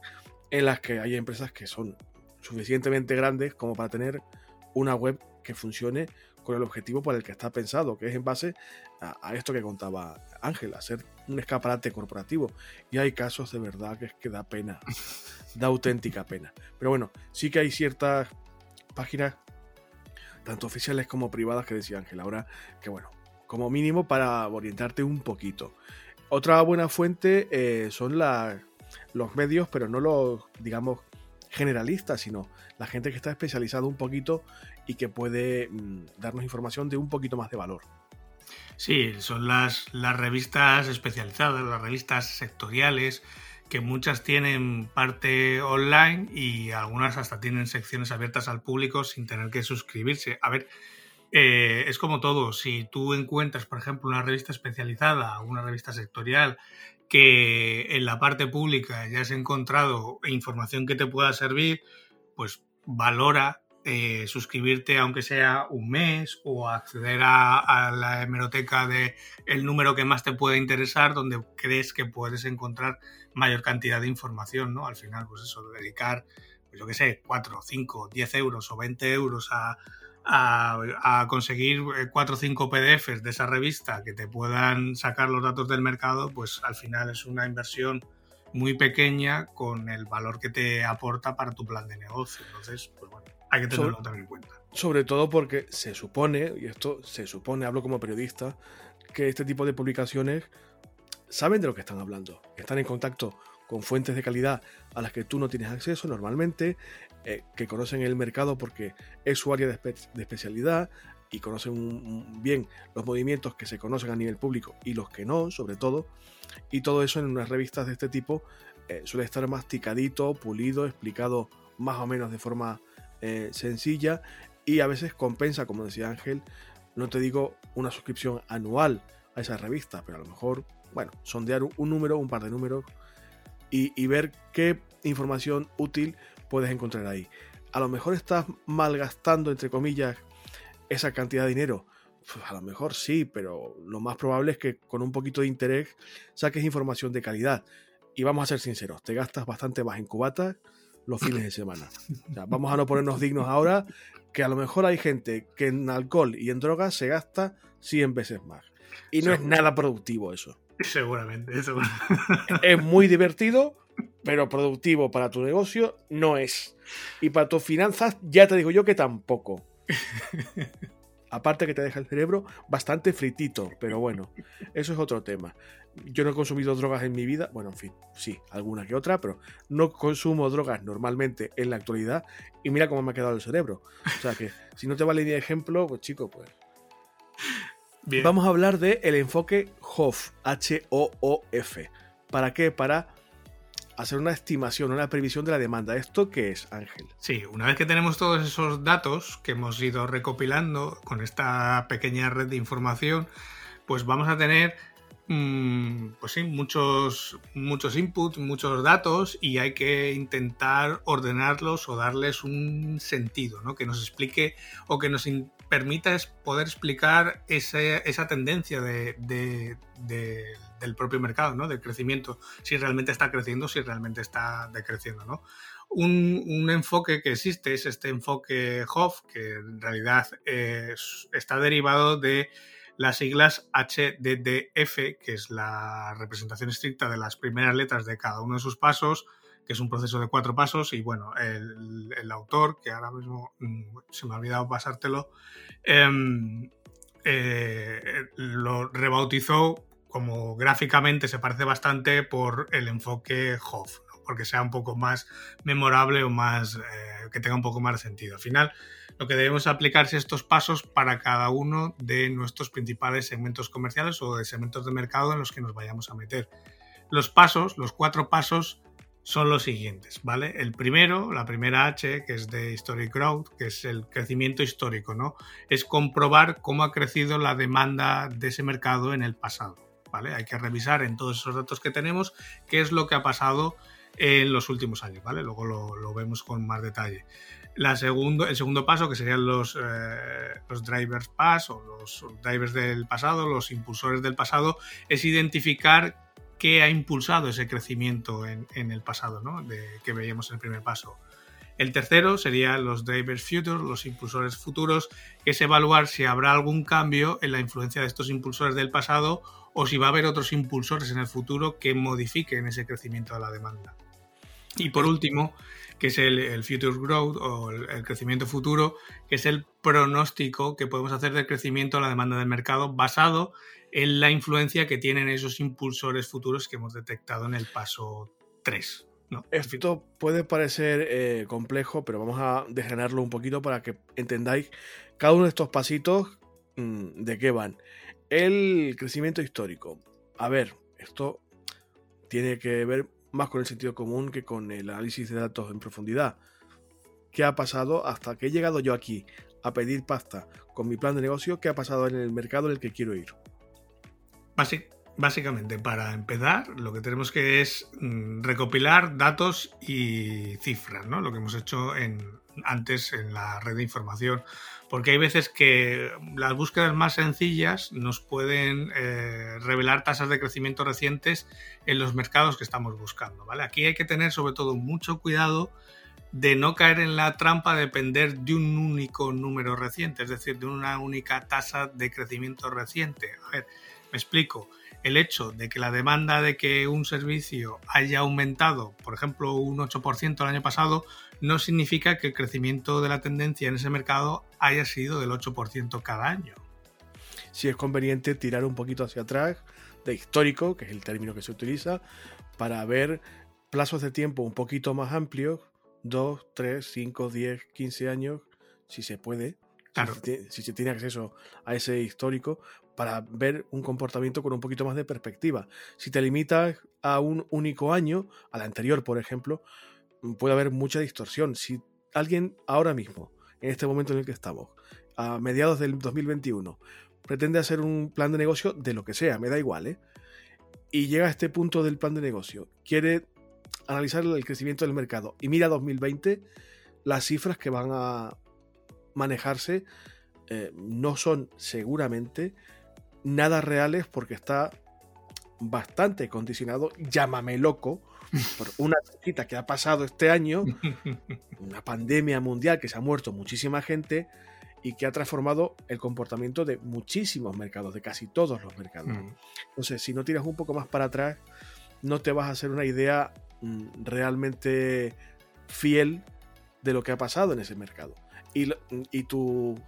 en las que hay empresas que son suficientemente grandes como para tener una web que funcione con el objetivo por el que está pensado, que es en base a, esto que contaba Ángel, hacer un escaparate corporativo. Y hay casos de verdad que es que da pena, da auténtica pena. Pero bueno, sí que hay ciertas páginas, tanto oficiales como privadas, que decía Ángel ahora, que bueno, como mínimo para orientarte un poquito. Otra buena fuente eh, son los medios, pero no los, digamos, generalista, sino la gente que está especializada un poquito y que puede mm, darnos información de un poquito más de valor. Sí, son las, las revistas especializadas, las revistas sectoriales, que muchas tienen parte online y algunas hasta tienen secciones abiertas al público sin tener que suscribirse. A ver, eh, es como todo, si tú encuentras, por ejemplo, una revista especializada, una revista sectorial que en la parte pública ya has encontrado información que te pueda servir, pues valora eh, suscribirte aunque sea un mes o acceder a, la hemeroteca de el número que más te pueda interesar donde crees que puedes encontrar mayor cantidad de información, ¿no? Al final, pues eso, dedicar, pues yo qué sé, 4, 5, 10 euros o 20 euros a, a, conseguir eh, cuatro o cinco PDFs de esa revista que te puedan sacar los datos del mercado, pues al final es una inversión muy pequeña con el valor que te aporta para tu plan de negocio. Entonces, pues bueno, hay que tenerlo también en cuenta. Sobre todo porque se supone, y esto se supone, hablo como periodista, que este tipo de publicaciones saben de lo que están hablando, están en contacto con fuentes de calidad a las que tú no tienes acceso normalmente, eh, que conocen el mercado porque es su área de, especialidad y conocen bien los movimientos que se conocen a nivel público y los que no, sobre todo. Y todo eso en unas revistas de este tipo eh, suele estar masticadito, pulido, explicado más o menos de forma eh, sencilla y a veces compensa, como decía Ángel, no te digo una suscripción anual a esa revista, pero a lo mejor, bueno, sondear un número, un par de números y, ver qué información útil puedes encontrar ahí. A lo mejor estás malgastando, entre comillas, esa cantidad de dinero. Pues a lo mejor sí, pero lo más probable es que con un poquito de interés saques información de calidad. Y vamos a ser sinceros, te gastas bastante más en cubatas los fines de semana. vamos a no ponernos dignos ahora, que a lo mejor hay gente que en alcohol y en drogas se gasta 100 veces más. Y no es nada productivo eso. Seguramente, eso. Es muy divertido, pero productivo para tu negocio no es. Y para tus finanzas, ya te digo yo que tampoco. Aparte que te deja el cerebro bastante fritito, pero bueno, eso es otro tema. Yo no he consumido drogas en mi vida, bueno, en fin, sí, alguna que otra, pero no consumo drogas normalmente en la actualidad y mira cómo me ha quedado el cerebro. O sea que si no te vale ni ejemplo, pues chico, pues Vamos a hablar del el enfoque HOF, H-O-O-F. ¿Para qué? Para hacer una estimación, una previsión de la demanda. ¿Esto qué es, Ángel? Sí, una vez que tenemos todos esos datos que hemos ido recopilando con esta pequeña red de información, pues vamos a tener pues sí, muchos, muchos inputs, muchos datos y hay que intentar ordenarlos o darles un sentido, ¿no? Que nos explique o que nos, permita poder explicar esa tendencia de, del propio mercado, ¿no? Del crecimiento, si realmente está creciendo, si realmente está decreciendo, ¿no? Un, enfoque que existe es este enfoque HOF, que en realidad está derivado de las siglas HDDF, que es la representación estricta de las primeras letras de cada uno de sus pasos, que es un proceso de cuatro pasos y bueno, el, autor, que ahora mismo mm, se me ha olvidado pasártelo, em, eh, lo rebautizó como gráficamente se parece bastante por el enfoque Hoff, porque sea un poco más memorable o más eh, que tenga un poco más de sentido. Al final, lo que debemos aplicar es estos pasos para cada uno de nuestros principales segmentos comerciales o de segmentos de mercado en los que nos vayamos a meter. Los pasos, los cuatro pasos, son los siguientes, ¿vale? El primero, la primera H, que es de Historic Growth, que es el crecimiento histórico, ¿no? Es comprobar cómo ha crecido la demanda de ese mercado en el pasado, ¿vale? Hay que revisar en todos esos datos que tenemos qué es lo que ha pasado en los últimos años, ¿vale? Luego lo, vemos con más detalle. La segundo, el segundo paso, que serían los, eh, los drivers pass o los drivers del pasado, los impulsores del pasado, es identificar qué ha impulsado ese crecimiento en, el pasado, ¿no? de, que veíamos en el primer paso. El tercero sería los drivers futures, los impulsores futuros, que es evaluar si habrá algún cambio en la influencia de estos impulsores del pasado o si va a haber otros impulsores en el futuro que modifiquen ese crecimiento de la demanda. Y por último, que es el, future growth o el, el, crecimiento futuro, que es el pronóstico que podemos hacer del crecimiento de la demanda del mercado basado en la influencia que tienen esos impulsores futuros que hemos detectado en el paso 3. ¿no? Esto puede parecer eh, complejo, pero vamos a desgranarlo un poquito para que entendáis cada uno de estos pasitos mm, de qué van. El crecimiento histórico. A ver, esto tiene que ver más con el sentido común que con el análisis de datos en profundidad. ¿Qué ha pasado hasta que he llegado yo aquí a pedir pasta con mi plan de negocio? ¿Qué ha pasado en el mercado en el que quiero ir? Básicamente, para empezar, lo que tenemos que es mm, recopilar datos y cifras, ¿no? Lo que hemos hecho antes en la red de información. Porque hay veces que las búsquedas más sencillas nos pueden eh, revelar tasas de crecimiento recientes en los mercados que estamos buscando. ¿vale? Aquí hay que tener sobre todo mucho cuidado de no caer en la trampa de depender de un único número reciente, es decir, de una única tasa de crecimiento reciente. A ver, me explico. El hecho de que la demanda de que un servicio haya aumentado, por ejemplo, un 8% el año pasado, no significa que el crecimiento de la tendencia en ese mercado haya sido del 8% cada año. Si es conveniente tirar un poquito hacia atrás de histórico, que es el término que se utiliza, para ver plazos de tiempo un poquito más amplios, 2, 3, 5, 10, 15 años, si se puede, si, se tiene acceso a ese histórico, para ver un comportamiento con un poquito más de perspectiva. Si te limitas a un único año, al anterior, por ejemplo, puede haber mucha distorsión. Si alguien ahora mismo en este momento en el que estamos, a mediados del 2021, pretende hacer un plan de negocio de lo que sea, me da igual, ¿eh? Y llega a este punto del plan de negocio, quiere analizar el crecimiento del mercado y mira 2020, las cifras que van a manejarse eh, no son seguramente nada reales porque está bastante condicionado, llámame loco, por una cita que ha pasado este año, una pandemia mundial que se ha muerto muchísima gente y que ha transformado el comportamiento de muchísimos mercados, de casi todos los mercados. Mm. Entonces, si no tiras un poco más para atrás, no te vas a hacer una idea mm, realmente fiel de lo que ha pasado en ese mercado. Y, y tus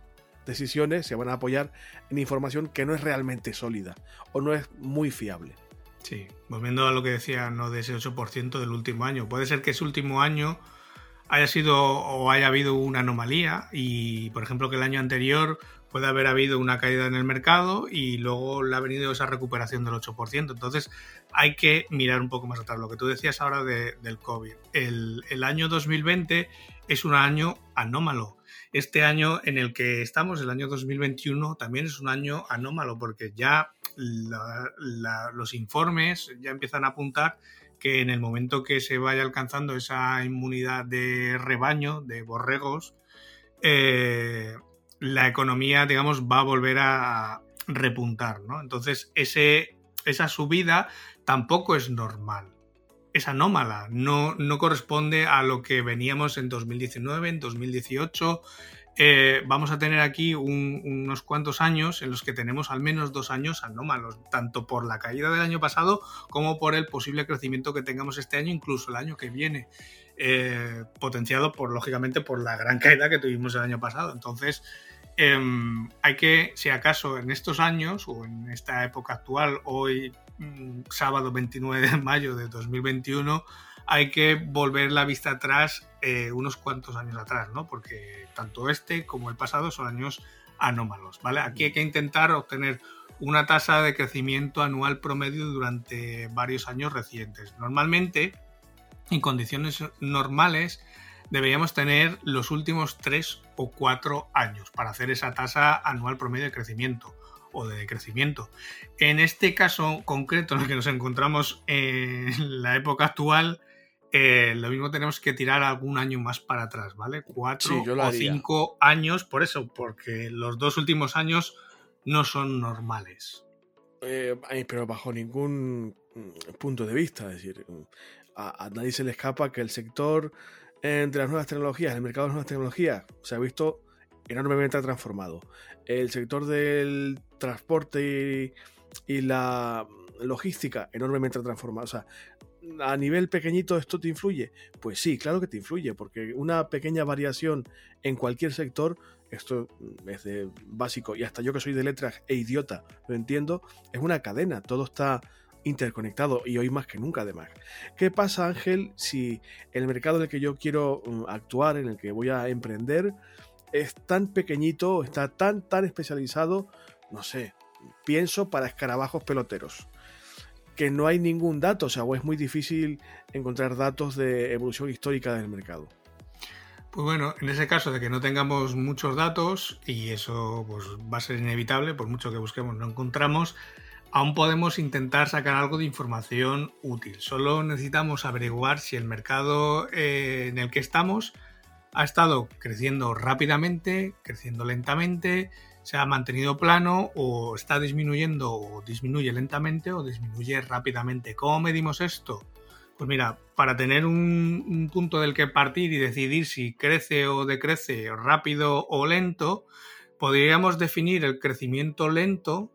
decisiones se van a apoyar en información que no es realmente sólida o no es muy fiable. Sí, volviendo a lo que decía, no de ese 8% del último año. Puede ser que ese último año haya sido o haya habido una anomalía y, por ejemplo, que el año anterior puede haber habido una caída en el mercado y luego le ha venido esa recuperación del 8%. Entonces hay que mirar un poco más atrás. Lo que tú decías ahora del COVID. El, el año 2020 es un año anómalo este año en el que estamos, el año 2021, también es un año anómalo porque ya los informes ya empiezan a apuntar que en el momento que se vaya alcanzando esa inmunidad de rebaño, de borregos, eh, la economía, digamos, va a volver a repuntar, ¿no? Entonces, esa subida tampoco es normal es anómala, no, no corresponde a lo que veníamos en 2019, en 2018. Eh, vamos a tener aquí unos cuantos años en los que tenemos al menos dos años anómalos, tanto por la caída del año pasado como por el posible crecimiento que tengamos este año, incluso el año que viene, eh, potenciado por, lógicamente, por la gran caída que tuvimos el año pasado. Entonces, em, hay que, si acaso en estos años o en esta época actual, hoy sábado 29 de mayo de 2021, hay que volver la vista atrás eh, unos cuantos años atrás, ¿no? Porque tanto este como el pasado son años anómalos, ¿vale? Aquí hay que intentar obtener una tasa de crecimiento anual promedio durante varios años recientes. Normalmente, en condiciones normales, deberíamos tener los últimos tres o cuatro años para hacer esa tasa anual promedio de crecimiento o de crecimiento. En este caso concreto en el que nos encontramos en la época actual, eh, lo mismo tenemos que tirar algún año más para atrás, ¿vale? Cuatro o cinco años, por eso, porque los dos últimos años no son normales. Eh, pero bajo ningún punto de vista, es decir, a, nadie se le escapa que el sector entre las nuevas tecnologías, el mercado de las nuevas tecnologías, se ha visto enormemente transformado. El sector del transporte y, la logística enormemente transformada. O sea, a nivel pequeñito esto te influye. Pues sí, claro que te influye, porque una pequeña variación en cualquier sector, esto es de básico, y hasta yo que soy de letras e idiota, lo entiendo, es una cadena, todo está interconectado y hoy más que nunca además. ¿Qué pasa Ángel si el mercado en el que yo quiero mm, actuar, en el que voy a emprender, es tan pequeñito, está tan, tan especializado, no sé, pienso para escarabajos peloteros, que no hay ningún dato, o sea, o es muy difícil encontrar datos de evolución histórica del mercado. Pues bueno, en ese caso de que no tengamos muchos datos, y eso pues, va a ser inevitable, por mucho que busquemos no encontramos, aún podemos intentar sacar algo de información útil. Solo necesitamos averiguar si el mercado eh, en el que estamos ha estado creciendo rápidamente, creciendo lentamente, se ha mantenido plano o está disminuyendo o disminuye lentamente o disminuye rápidamente. ¿Cómo medimos esto? Pues mira, para tener un, punto del que partir y decidir si crece o decrece rápido o lento, podríamos definir el crecimiento lento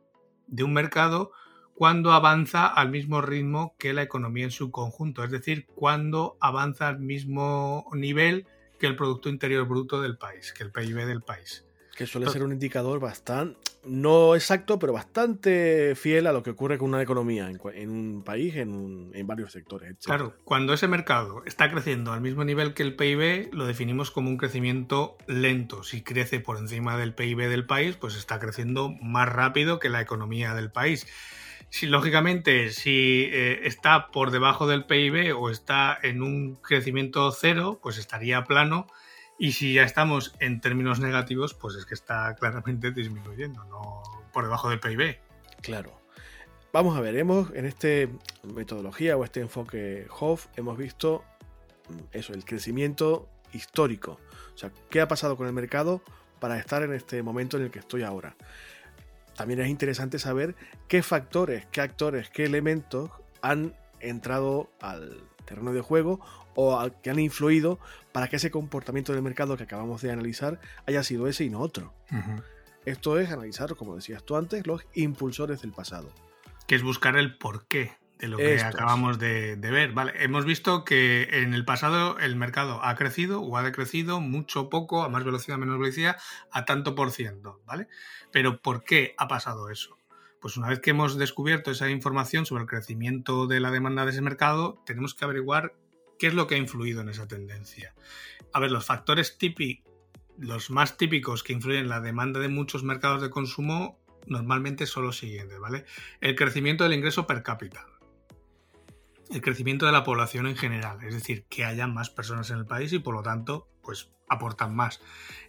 de un mercado cuando avanza al mismo ritmo que la economía en su conjunto, es decir, cuando avanza al mismo nivel que el Producto Interior Bruto del país, que el PIB del país. Que suele ser un indicador bastante, no exacto, pero bastante fiel a lo que ocurre con una economía en, un país, en, varios sectores. Claro, cuando ese mercado está creciendo al mismo nivel que el PIB, lo definimos como un crecimiento lento. Si crece por encima del PIB del país, pues está creciendo más rápido que la economía del país. Si, lógicamente, si eh, está por debajo del PIB o está en un crecimiento cero, pues estaría plano Y si ya estamos en términos negativos, pues es que está claramente disminuyendo, no por debajo del PIB. Claro. Vamos a ver, hemos en esta metodología o este enfoque Hoff, hemos visto mm, eso, el crecimiento histórico. O sea, ¿qué ha pasado con el mercado para estar en este momento en el que estoy ahora? También es interesante saber qué factores, qué actores, qué elementos han entrado al terreno de juego o que han influido para que ese comportamiento del mercado que acabamos de analizar haya sido ese y no otro. Esto es analizar, como decías tú antes, los impulsores del pasado. Que es buscar el porqué de lo que acabamos de, ver. Vale, hemos visto que en el pasado el mercado ha crecido o ha decrecido mucho, poco, a más velocidad, menos velocidad, a tanto por ciento, ¿vale? Pero ¿por qué ha pasado eso? Pues una vez que hemos descubierto esa información sobre el crecimiento de la demanda de ese mercado, tenemos que averiguar qué es lo que ha influido en esa tendencia. A ver, los factores típicos, los más típicos que influyen en la demanda de muchos mercados de consumo normalmente son los siguientes, ¿vale? El crecimiento del ingreso per cápita, el crecimiento de la población en general, es decir, que haya más personas en el país y por lo tanto, pues aportan más.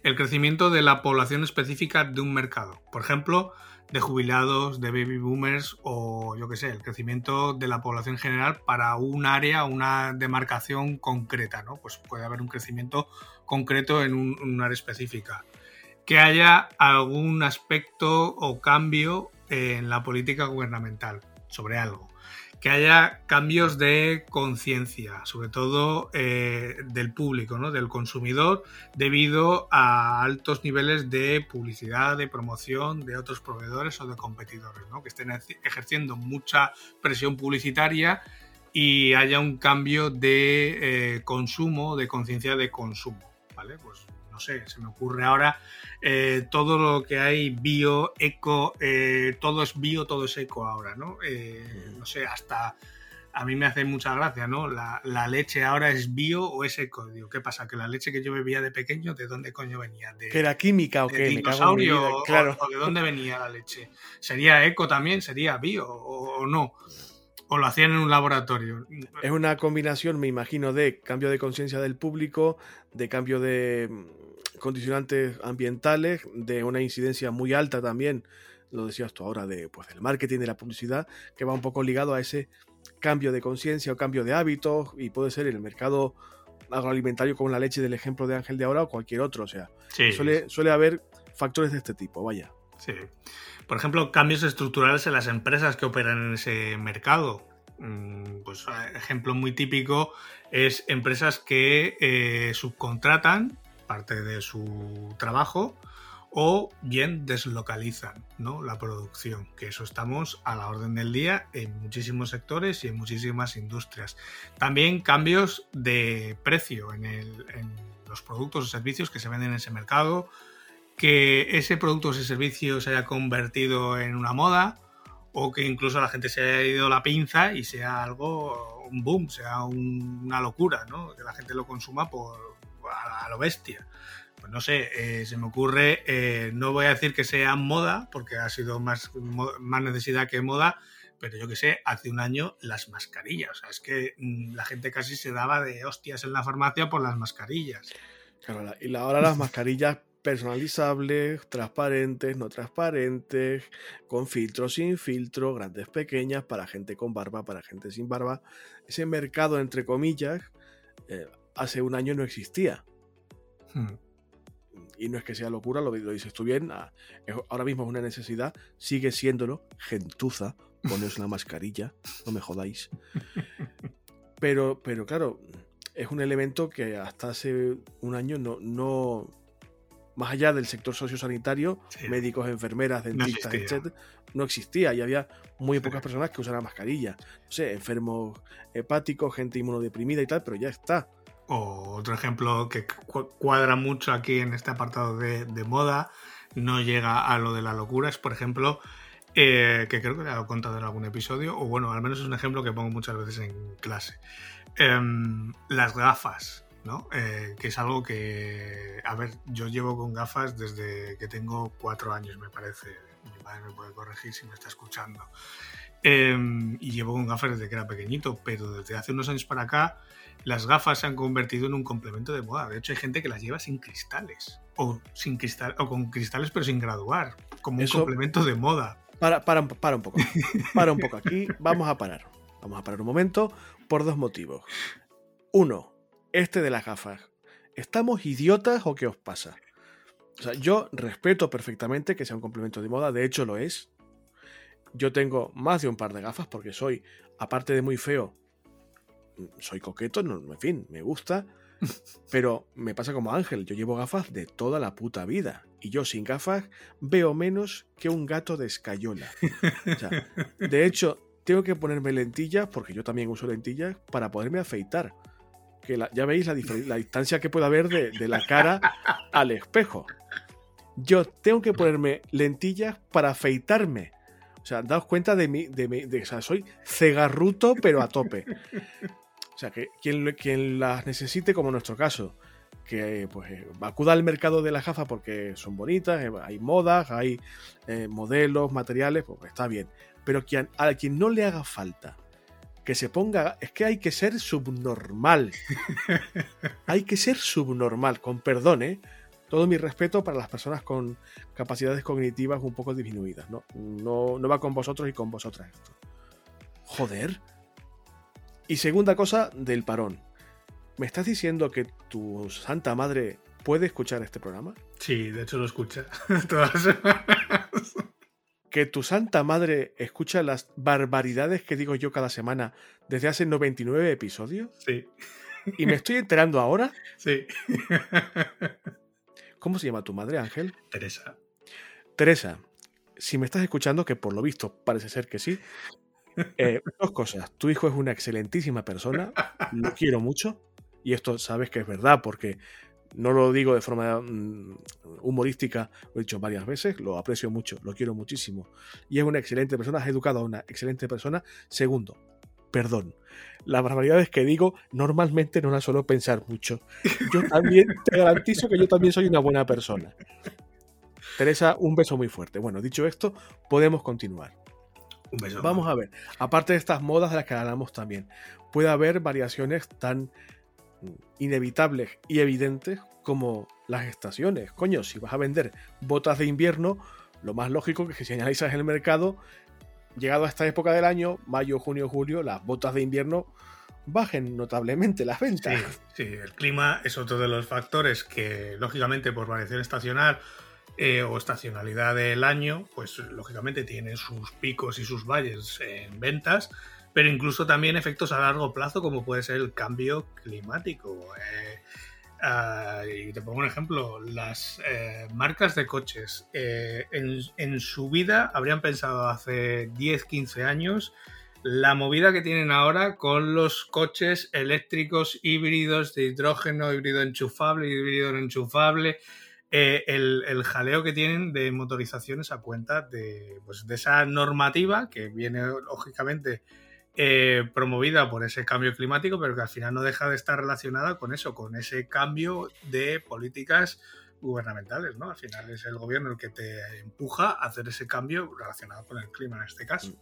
El crecimiento de la población específica de un mercado, por ejemplo, de jubilados, de baby boomers o yo qué sé, el crecimiento de la población en general para un área, una demarcación concreta, ¿no? Pues puede haber un crecimiento concreto en un, área específica. Que haya algún aspecto o cambio en la política gubernamental sobre algo que haya cambios de conciencia, sobre todo eh, del público, ¿no? del consumidor, debido a altos niveles de publicidad, de promoción de otros proveedores o de competidores, ¿no? que estén ejerciendo mucha presión publicitaria y haya un cambio de eh, consumo, de conciencia de consumo. ¿vale? Pues no sé, se me ocurre ahora eh, todo lo que hay bio, eco, eh, todo es bio, todo es eco ahora, ¿no? Eh, no sé, hasta a mí me hace mucha gracia, ¿no? La, leche ahora es bio o es eco. Digo, ¿qué pasa? Que la leche que yo bebía de pequeño, ¿de dónde coño venía? ¿De, ¿Que era química o qué? dinosaurio? claro. o, de dónde venía la leche? ¿Sería eco también? ¿Sería bio o no? o lo hacían en un laboratorio. Es una combinación, me imagino, de cambio de conciencia del público, de cambio de condicionantes ambientales, de una incidencia muy alta también, lo decías tú ahora, de, pues, del marketing, de la publicidad, que va un poco ligado a ese cambio de conciencia o cambio de hábitos, y puede ser en el mercado agroalimentario como la leche del ejemplo de Ángel de ahora o cualquier otro. O sea, suele, suele haber factores de este tipo, vaya. Sí por ejemplo, cambios estructurales en las empresas que operan en ese mercado. Mm, pues ejemplo muy típico es empresas que eh, subcontratan parte de su trabajo o bien deslocalizan ¿no? la producción, que eso estamos a la orden del día en muchísimos sectores y en muchísimas industrias. También cambios de precio en, los productos o servicios que se venden en ese mercado, que ese producto o ese servicio se haya convertido en una moda o que incluso la gente se haya ido la pinza y sea algo, un boom, sea una locura, ¿no? Que la gente lo consuma por, a, lo bestia. Pues no sé, eh, se me ocurre, eh, no voy a decir que sea moda, porque ha sido más, más necesidad que moda, pero yo que sé, hace un año las mascarillas. O sea, es que mm, la gente casi se daba de hostias en la farmacia por las mascarillas. Claro, y ahora las mascarillas personalizables, transparentes, no transparentes, con filtro, sin filtro, grandes, pequeñas, para gente con barba, para gente sin barba. Ese mercado, entre comillas, eh, hace un año no existía. Hmm. Y no es que sea locura, lo, dices tú bien, ah, ahora mismo es una necesidad, sigue siéndolo, gentuza, pones una mascarilla, no me jodáis. Pero, pero claro, es un elemento que hasta hace un año no, no, más allá del sector sociosanitario, médicos, enfermeras, dentistas, no etc., no existía y había muy pocas personas que usaran mascarilla. No sé, enfermos hepáticos, gente inmunodeprimida y tal, pero ya está. O otro ejemplo que cuadra mucho aquí en este apartado de, moda, no llega a lo de la locura, es por ejemplo, eh, que creo que lo he contado en algún episodio, o bueno, al menos es un ejemplo que pongo muchas veces en clase. Em, las gafas. Eh, que es algo que, a ver, yo llevo con gafas desde que tengo cuatro años, me parece. mi madre me puede corregir si me está escuchando. Em, y llevo con gafas desde que era pequeñito, pero desde hace unos años para acá las gafas se han convertido en un complemento de moda. De hecho, hay gente que las lleva sin cristales. O, sin cristal, o con cristales pero sin graduar. Como un complemento de moda. Para, para, para un poco. Para un poco. Aquí vamos a parar. Vamos a parar un momento por dos motivos. Uno, este de las gafas. ¿Estamos idiotas o qué os pasa? O sea, yo respeto perfectamente que sea un complemento de moda, de hecho lo es. Yo tengo más de un par de gafas porque soy, aparte de muy feo, soy coqueto, no, en fin, me gusta. Pero me pasa como Ángel, yo llevo gafas de toda la puta vida. Y yo sin gafas veo menos que un gato de escayola. de hecho, tengo que ponerme lentillas, porque yo también uso lentillas, para poderme afeitar. Que ya veis la, distancia que puede haber de, la cara al espejo. Yo tengo que ponerme lentillas para afeitarme. O sea, daos cuenta de mí, de, de, o sea, soy cegarruto, pero a tope. O sea, que quien, quien las necesite, como en nuestro caso, que pues eh, acuda al mercado de la gafas porque son bonitas, eh, hay modas, hay eh, modelos, materiales, pues está bien. Pero quien, a quien no le haga falta que se ponga, es que hay que ser subnormal. hay que ser subnormal, con perdón, ¿eh? Todo mi respeto para las personas con capacidades cognitivas un poco disminuidas, ¿no? No, no va con vosotros y con vosotras esto. Joder. Y segunda cosa del parón. ¿Me estás diciendo que tu santa madre puede escuchar este programa? Sí, de hecho lo escucha todas las semanas. ¿Que tu santa madre escucha las barbaridades que digo yo cada semana desde hace 99 episodios? Sí. ¿Y me estoy enterando ahora? Sí. ¿Cómo se llama tu madre, Ángel? Teresa. Teresa, si me estás escuchando, que por lo visto parece ser que sí, eh, dos cosas. Tu hijo es una excelentísima persona, lo quiero mucho, y esto sabes que es verdad porque no lo digo de forma mm, humorística, lo he dicho varias veces, lo aprecio mucho, lo quiero muchísimo. Y es una excelente persona, has educado a una excelente persona. Segundo, perdón. Las barbaridades que digo normalmente no las suelo pensar mucho. Yo también te garantizo que yo también soy una buena persona. Teresa, un beso muy fuerte. Bueno, dicho esto, podemos continuar. Vamos a ver, aparte de estas modas de las que hablamos también, puede haber variaciones tan inevitables y evidentes como las estaciones. Coño, si vas a vender botas de invierno, lo más lógico es que si analizas el mercado, llegado a esta época del año, mayo, junio, julio, las botas de invierno bajen notablemente las ventas. Sí, sí, el clima es otro de los factores que, lógicamente, por variación estacional eh, o estacionalidad del año, pues lógicamente tiene sus picos y sus valles en ventas, pero incluso también efectos a largo plazo como puede ser el cambio climático. Eh, ah, y te pongo un ejemplo, las eh, marcas de coches en, en, su vida habrían pensado hace 10, 15 años la movida que tienen ahora con los coches eléctricos híbridos de hidrógeno, híbrido enchufable, híbrido no enchufable, eh, el, jaleo que tienen de motorizaciones a cuenta de, pues, de esa normativa que viene lógicamente eh, promovida por ese cambio climático, pero que al final no deja de estar relacionada con eso, con ese cambio de políticas gubernamentales, ¿no? Al final es el gobierno el que te empuja a hacer ese cambio relacionado con el clima en este caso.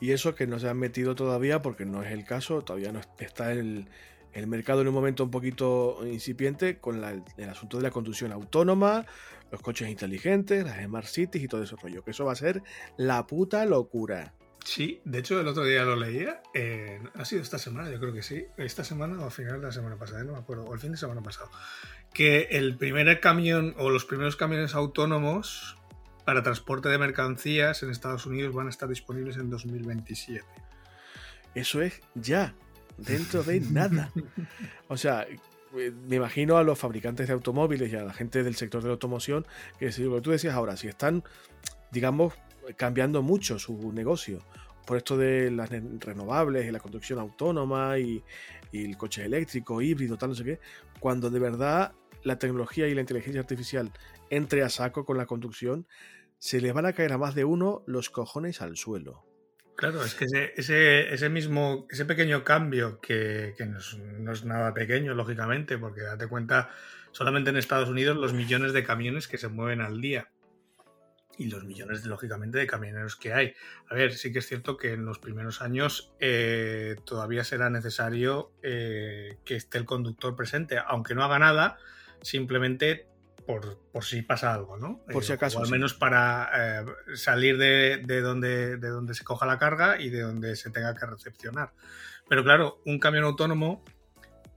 Y eso que no se han metido todavía, porque no es el caso, todavía no está el, el mercado en un momento un poquito incipiente con el asunto de la conducción autónoma, los coches inteligentes, las Smart Cities y todo ese rollo, que eso va a ser la puta locura. Sí, de hecho el otro día lo leía, eh, ha sido esta semana, yo creo que sí, esta semana o al final de la semana pasada, no me acuerdo, o el fin de semana pasado, que el primer camión o los primeros camiones autónomos para transporte de mercancías en Estados Unidos van a estar disponibles en 2027. Eso es ya dentro de nada. O sea, eh, me imagino a los fabricantes de automóviles y a la gente del sector de la automoción que si lo que tú decías ahora, si están, digamos, cambiando mucho su negocio por esto de las renovables y la conducción autónoma y, el coche eléctrico, híbrido, tal, no sé qué, cuando de verdad la tecnología y la inteligencia artificial entre a saco con la conducción, se les van a caer a más de uno los cojones al suelo. Claro, es que ese, ese, mismo, ese pequeño cambio, que, no, es, nada pequeño, lógicamente, porque date cuenta, solamente en Estados Unidos los millones de camiones que se mueven al día. y los millones, lógicamente, de camioneros que hay. A ver, sí que es cierto que en los primeros años eh, todavía será necesario eh, que esté el conductor presente, aunque no haga nada, simplemente por, si pasa algo, ¿no? Por si acaso. O al menos para salir de, donde, de donde se coja la carga y de donde se tenga que recepcionar. Pero claro, un camión autónomo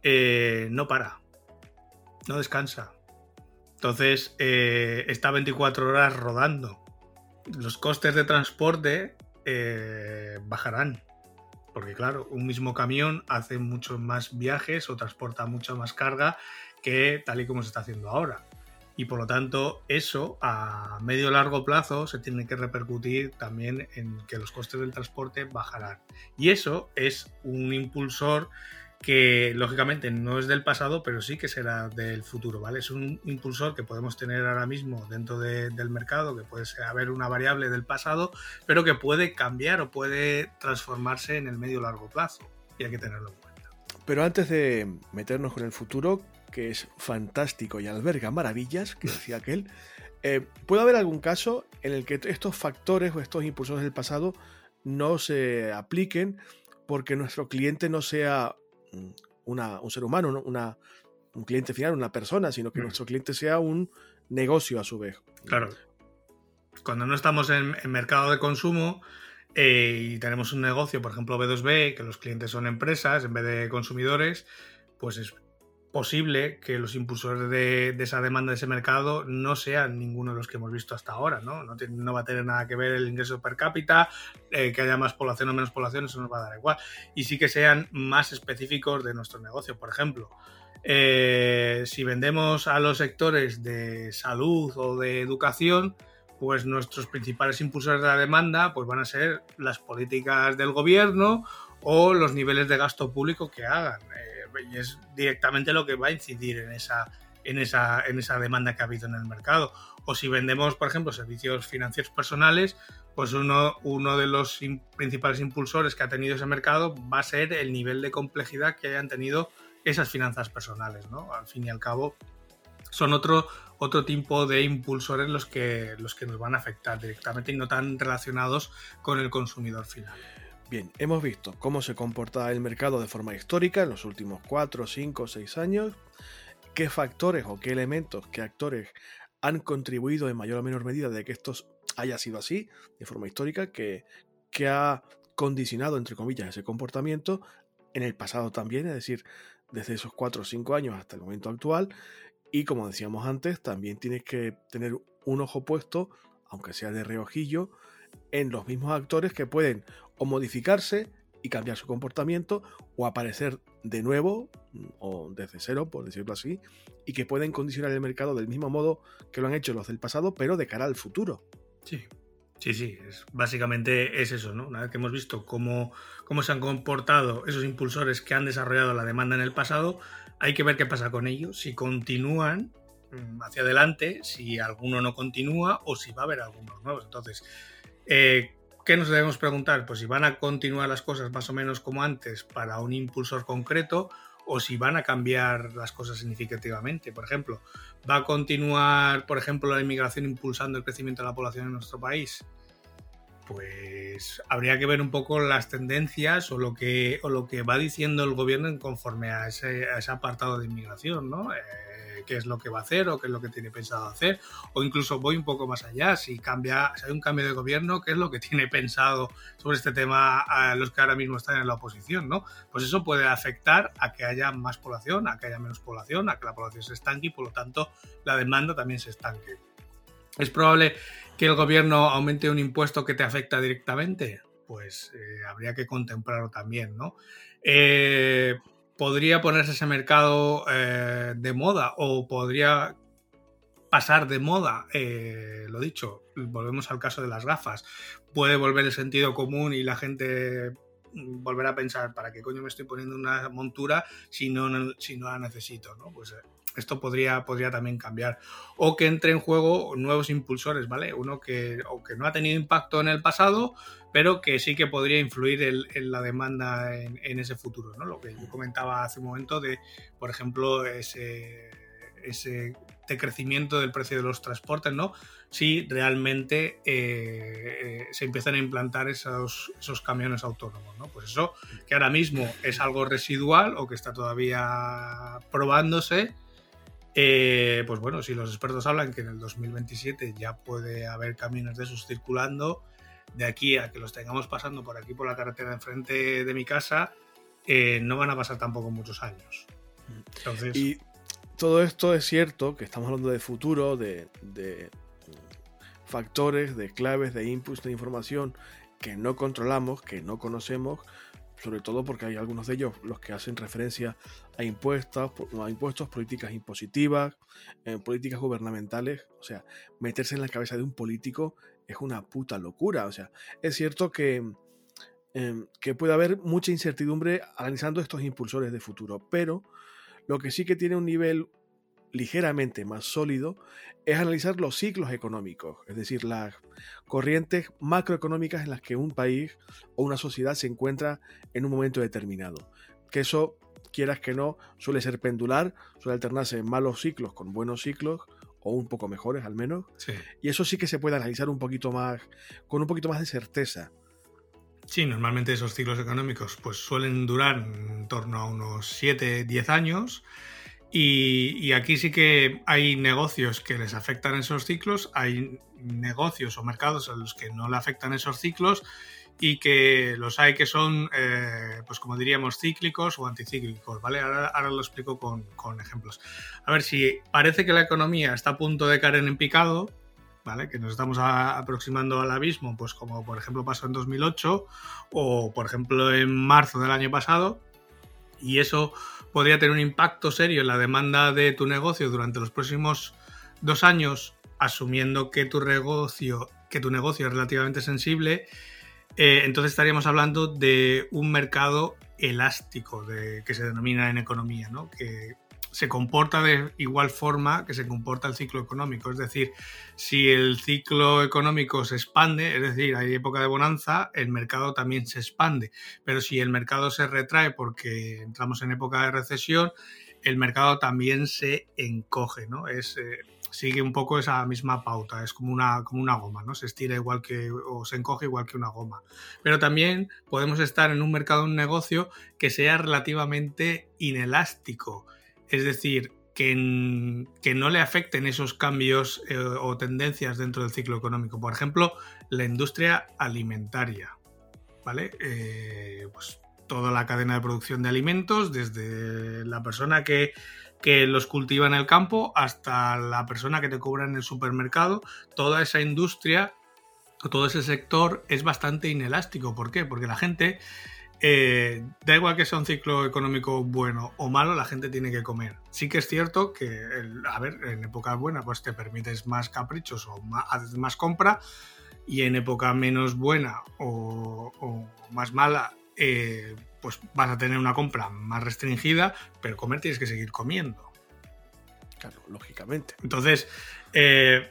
no para, no descansa entonces, eh, está 24 horas rodando. Los costes de transporte eh, bajarán. Porque claro, un mismo camión hace muchos más viajes o transporta mucha más carga que tal y como se está haciendo ahora. Y por lo tanto, eso a medio largo plazo se tiene que repercutir también en que los costes del transporte bajarán. Y eso es un impulsor que lógicamente no es del pasado, pero sí que será del futuro, ¿vale? Es un impulsor que podemos tener ahora mismo dentro del mercado, que puede haber una variable del pasado, pero que puede cambiar o puede transformarse en el medio largo plazo, y hay que tenerlo en cuenta. Pero antes de meternos con el futuro, que es fantástico y alberga maravillas, que decía aquel, eh, ¿puede haber algún caso en el que estos factores o estos impulsores del pasado no se apliquen porque nuestro cliente no sea un ser humano, una, un cliente final, una persona, sino que mm. nuestro cliente sea un negocio a su vez. Claro. Cuando no estamos en, mercado de consumo eh, y tenemos un negocio, por ejemplo B2B, que los clientes son empresas en vez de consumidores, pues es posible que los impulsores de, esa demanda de ese mercado no sean ninguno de los que hemos visto hasta ahora, ¿no? No, va a tener nada que ver el ingreso per cápita, eh, que haya más población o menos población, eso nos va a dar igual. Y sí que sean más específicos de nuestro negocio. Por ejemplo, eh, si vendemos a los sectores de salud o de educación, pues nuestros principales impulsores de la demanda pues van a ser las políticas del gobierno o los niveles de gasto público que hagan. Eh, y es directamente lo que va a incidir en esa, en esa, en esa demanda que ha habido en el mercado. O si vendemos, por ejemplo, servicios financieros personales, pues uno, uno de los principales impulsores que ha tenido ese mercado va a ser el nivel de complejidad que hayan tenido esas finanzas personales. Al fin y al cabo, son otro, otro tipo de impulsores los que, los que nos van a afectar directamente y no tan relacionados con el consumidor final. Bien, hemos visto cómo se comporta el mercado de forma histórica en los últimos 4, 5, 6 años, qué factores o qué elementos, qué actores han contribuido en mayor o menor medida de que esto haya sido así, de forma histórica, que, que ha condicionado, entre comillas, ese comportamiento en el pasado también, es decir, desde esos 4 o 5 años hasta el momento actual. Y como decíamos antes, también tienes que tener un ojo puesto, aunque sea de reojillo, en los mismos actores que pueden o modificarse y cambiar su comportamiento o aparecer de nuevo mm, o desde cero, por decirlo así, y que pueden condicionar el mercado del mismo modo que lo han hecho los del pasado, pero de cara al futuro. Sí, sí, sí, es, básicamente es eso, ¿no? Una vez que hemos visto cómo, cómo se han comportado esos impulsores que han desarrollado la demanda en el pasado, hay que ver qué pasa con ellos, si continúan mm, hacia adelante, si alguno no continúa o si va a haber algunos nuevos. Entonces, eh, ¿Qué nos debemos preguntar? Pues si van a continuar las cosas más o menos como antes para un impulsor concreto o si van a cambiar las cosas significativamente. Por ejemplo, ¿va a continuar, por ejemplo, la inmigración impulsando el crecimiento de la población en nuestro país? Pues habría que ver un poco las tendencias o lo que, va diciendo el gobierno conforme a ese, apartado de inmigración, ¿no? Eh, qué es lo que va a hacer o qué es lo que tiene pensado hacer, o incluso voy un poco más allá, si cambia, si hay un cambio de gobierno, qué es lo que tiene pensado sobre este tema a los que ahora mismo están en la oposición, ¿no? Pues eso puede afectar a que haya más población, a que haya menos población, a que la población se estanque y por lo tanto la demanda también se estanque. ¿Es probable que el gobierno aumente un impuesto que te afecta directamente? Pues eh, habría que contemplarlo también, ¿no? Eh, podría ponerse ese mercado eh, de moda o podría pasar de moda, eh, lo dicho, volvemos al caso de las gafas, puede volver el sentido común y la gente volver a pensar, ¿para qué coño me estoy poniendo una montura si no, si no la necesito? ¿no? Pues eh, esto podría, podría también cambiar. O que entre en juego nuevos impulsores, ¿vale? Uno que, o que no ha tenido impacto en el pasado, pero que sí que podría influir en, la demanda en, ese futuro, ¿no? Lo que yo comentaba hace un momento de, por ejemplo, ese, ese crecimiento del precio de los transportes, ¿no? Si realmente eh, se empiezan a implantar esos, esos camiones autónomos, ¿no? Pues eso que ahora mismo es algo residual o que está todavía probándose, eh, pues bueno, si los expertos hablan que en el 2027 ya puede haber camiones de esos circulando, de aquí a que los tengamos pasando por aquí por la carretera enfrente de mi casa, eh, no van a pasar tampoco muchos años. Y todo esto es cierto, que estamos hablando de futuro, de, de factores, de claves, de inputs de información que no controlamos, que no conocemos, sobre todo porque hay algunos de ellos los que hacen referencia a impuestos, a impuestos políticas impositivas, eh, políticas gubernamentales. O sea, meterse en la cabeza de un político es una puta locura. O sea, es cierto que, em, que puede haber mucha incertidumbre analizando estos impulsores de futuro, pero lo que sí que tiene un nivel ligeramente más sólido es analizar los ciclos económicos, es decir, las corrientes macroeconómicas en las que un país o una sociedad se encuentra en un momento determinado. Que eso, quieras que no, suele ser pendular, suele alternarse malos ciclos con buenos ciclos, o un poco mejores al menos. Y eso sí que se puede analizar un poquito más, con un poquito más de certeza. Sí, normalmente esos ciclos económicos pues suelen durar en torno a unos 7, 10 años y, aquí sí que hay negocios que les afectan esos ciclos, hay negocios o mercados a los que no le afectan esos ciclos y que los hay que son, eh, pues como diríamos, cíclicos o anticíclicos, ¿vale? Ahora, lo explico con, ejemplos. A ver, si parece que la economía está a punto de caer en picado, ¿vale? Que nos estamos aproximando al abismo, pues como por ejemplo pasó en 2008 o por ejemplo en marzo del año pasado, y eso podría tener un impacto serio en la demanda de tu negocio durante los próximos dos años, asumiendo que tu negocio, que tu negocio es relativamente sensible, eh, entonces estaríamos hablando de un mercado elástico, que se denomina en economía, ¿no? que se comporta de igual forma que se comporta el ciclo económico. Es decir, si el ciclo económico se expande, es decir, hay época de bonanza, el mercado también se expande. Pero si el mercado se retrae porque entramos en época de recesión, el mercado también se encoge, ¿no? Es, eh, sigue un poco esa misma pauta, es como una, como una goma, ¿no? Se estira igual que, o se encoge igual que una goma. Pero también podemos estar en un mercado, un negocio que sea relativamente inelástico es decir, que, que no le afecten esos cambios eh, o tendencias dentro del ciclo económico. Por ejemplo, la industria alimentaria, ¿vale? Eh, pues toda la cadena de producción de alimentos, desde la persona que, que los cultiva en el campo hasta la persona que te cobra en el supermercado, toda esa industria, todo ese sector es bastante inelástico. ¿Por qué? Porque la gente eh, da igual que sea un ciclo económico bueno o malo, la gente tiene que comer. Sí que es cierto que, a ver, en época buena pues te permites más caprichos o más, haces más compra y en época menos buena o, más mala eh, pues vas a tener una compra más restringida, pero comer tienes que seguir comiendo. Claro, lógicamente. Entonces, eh,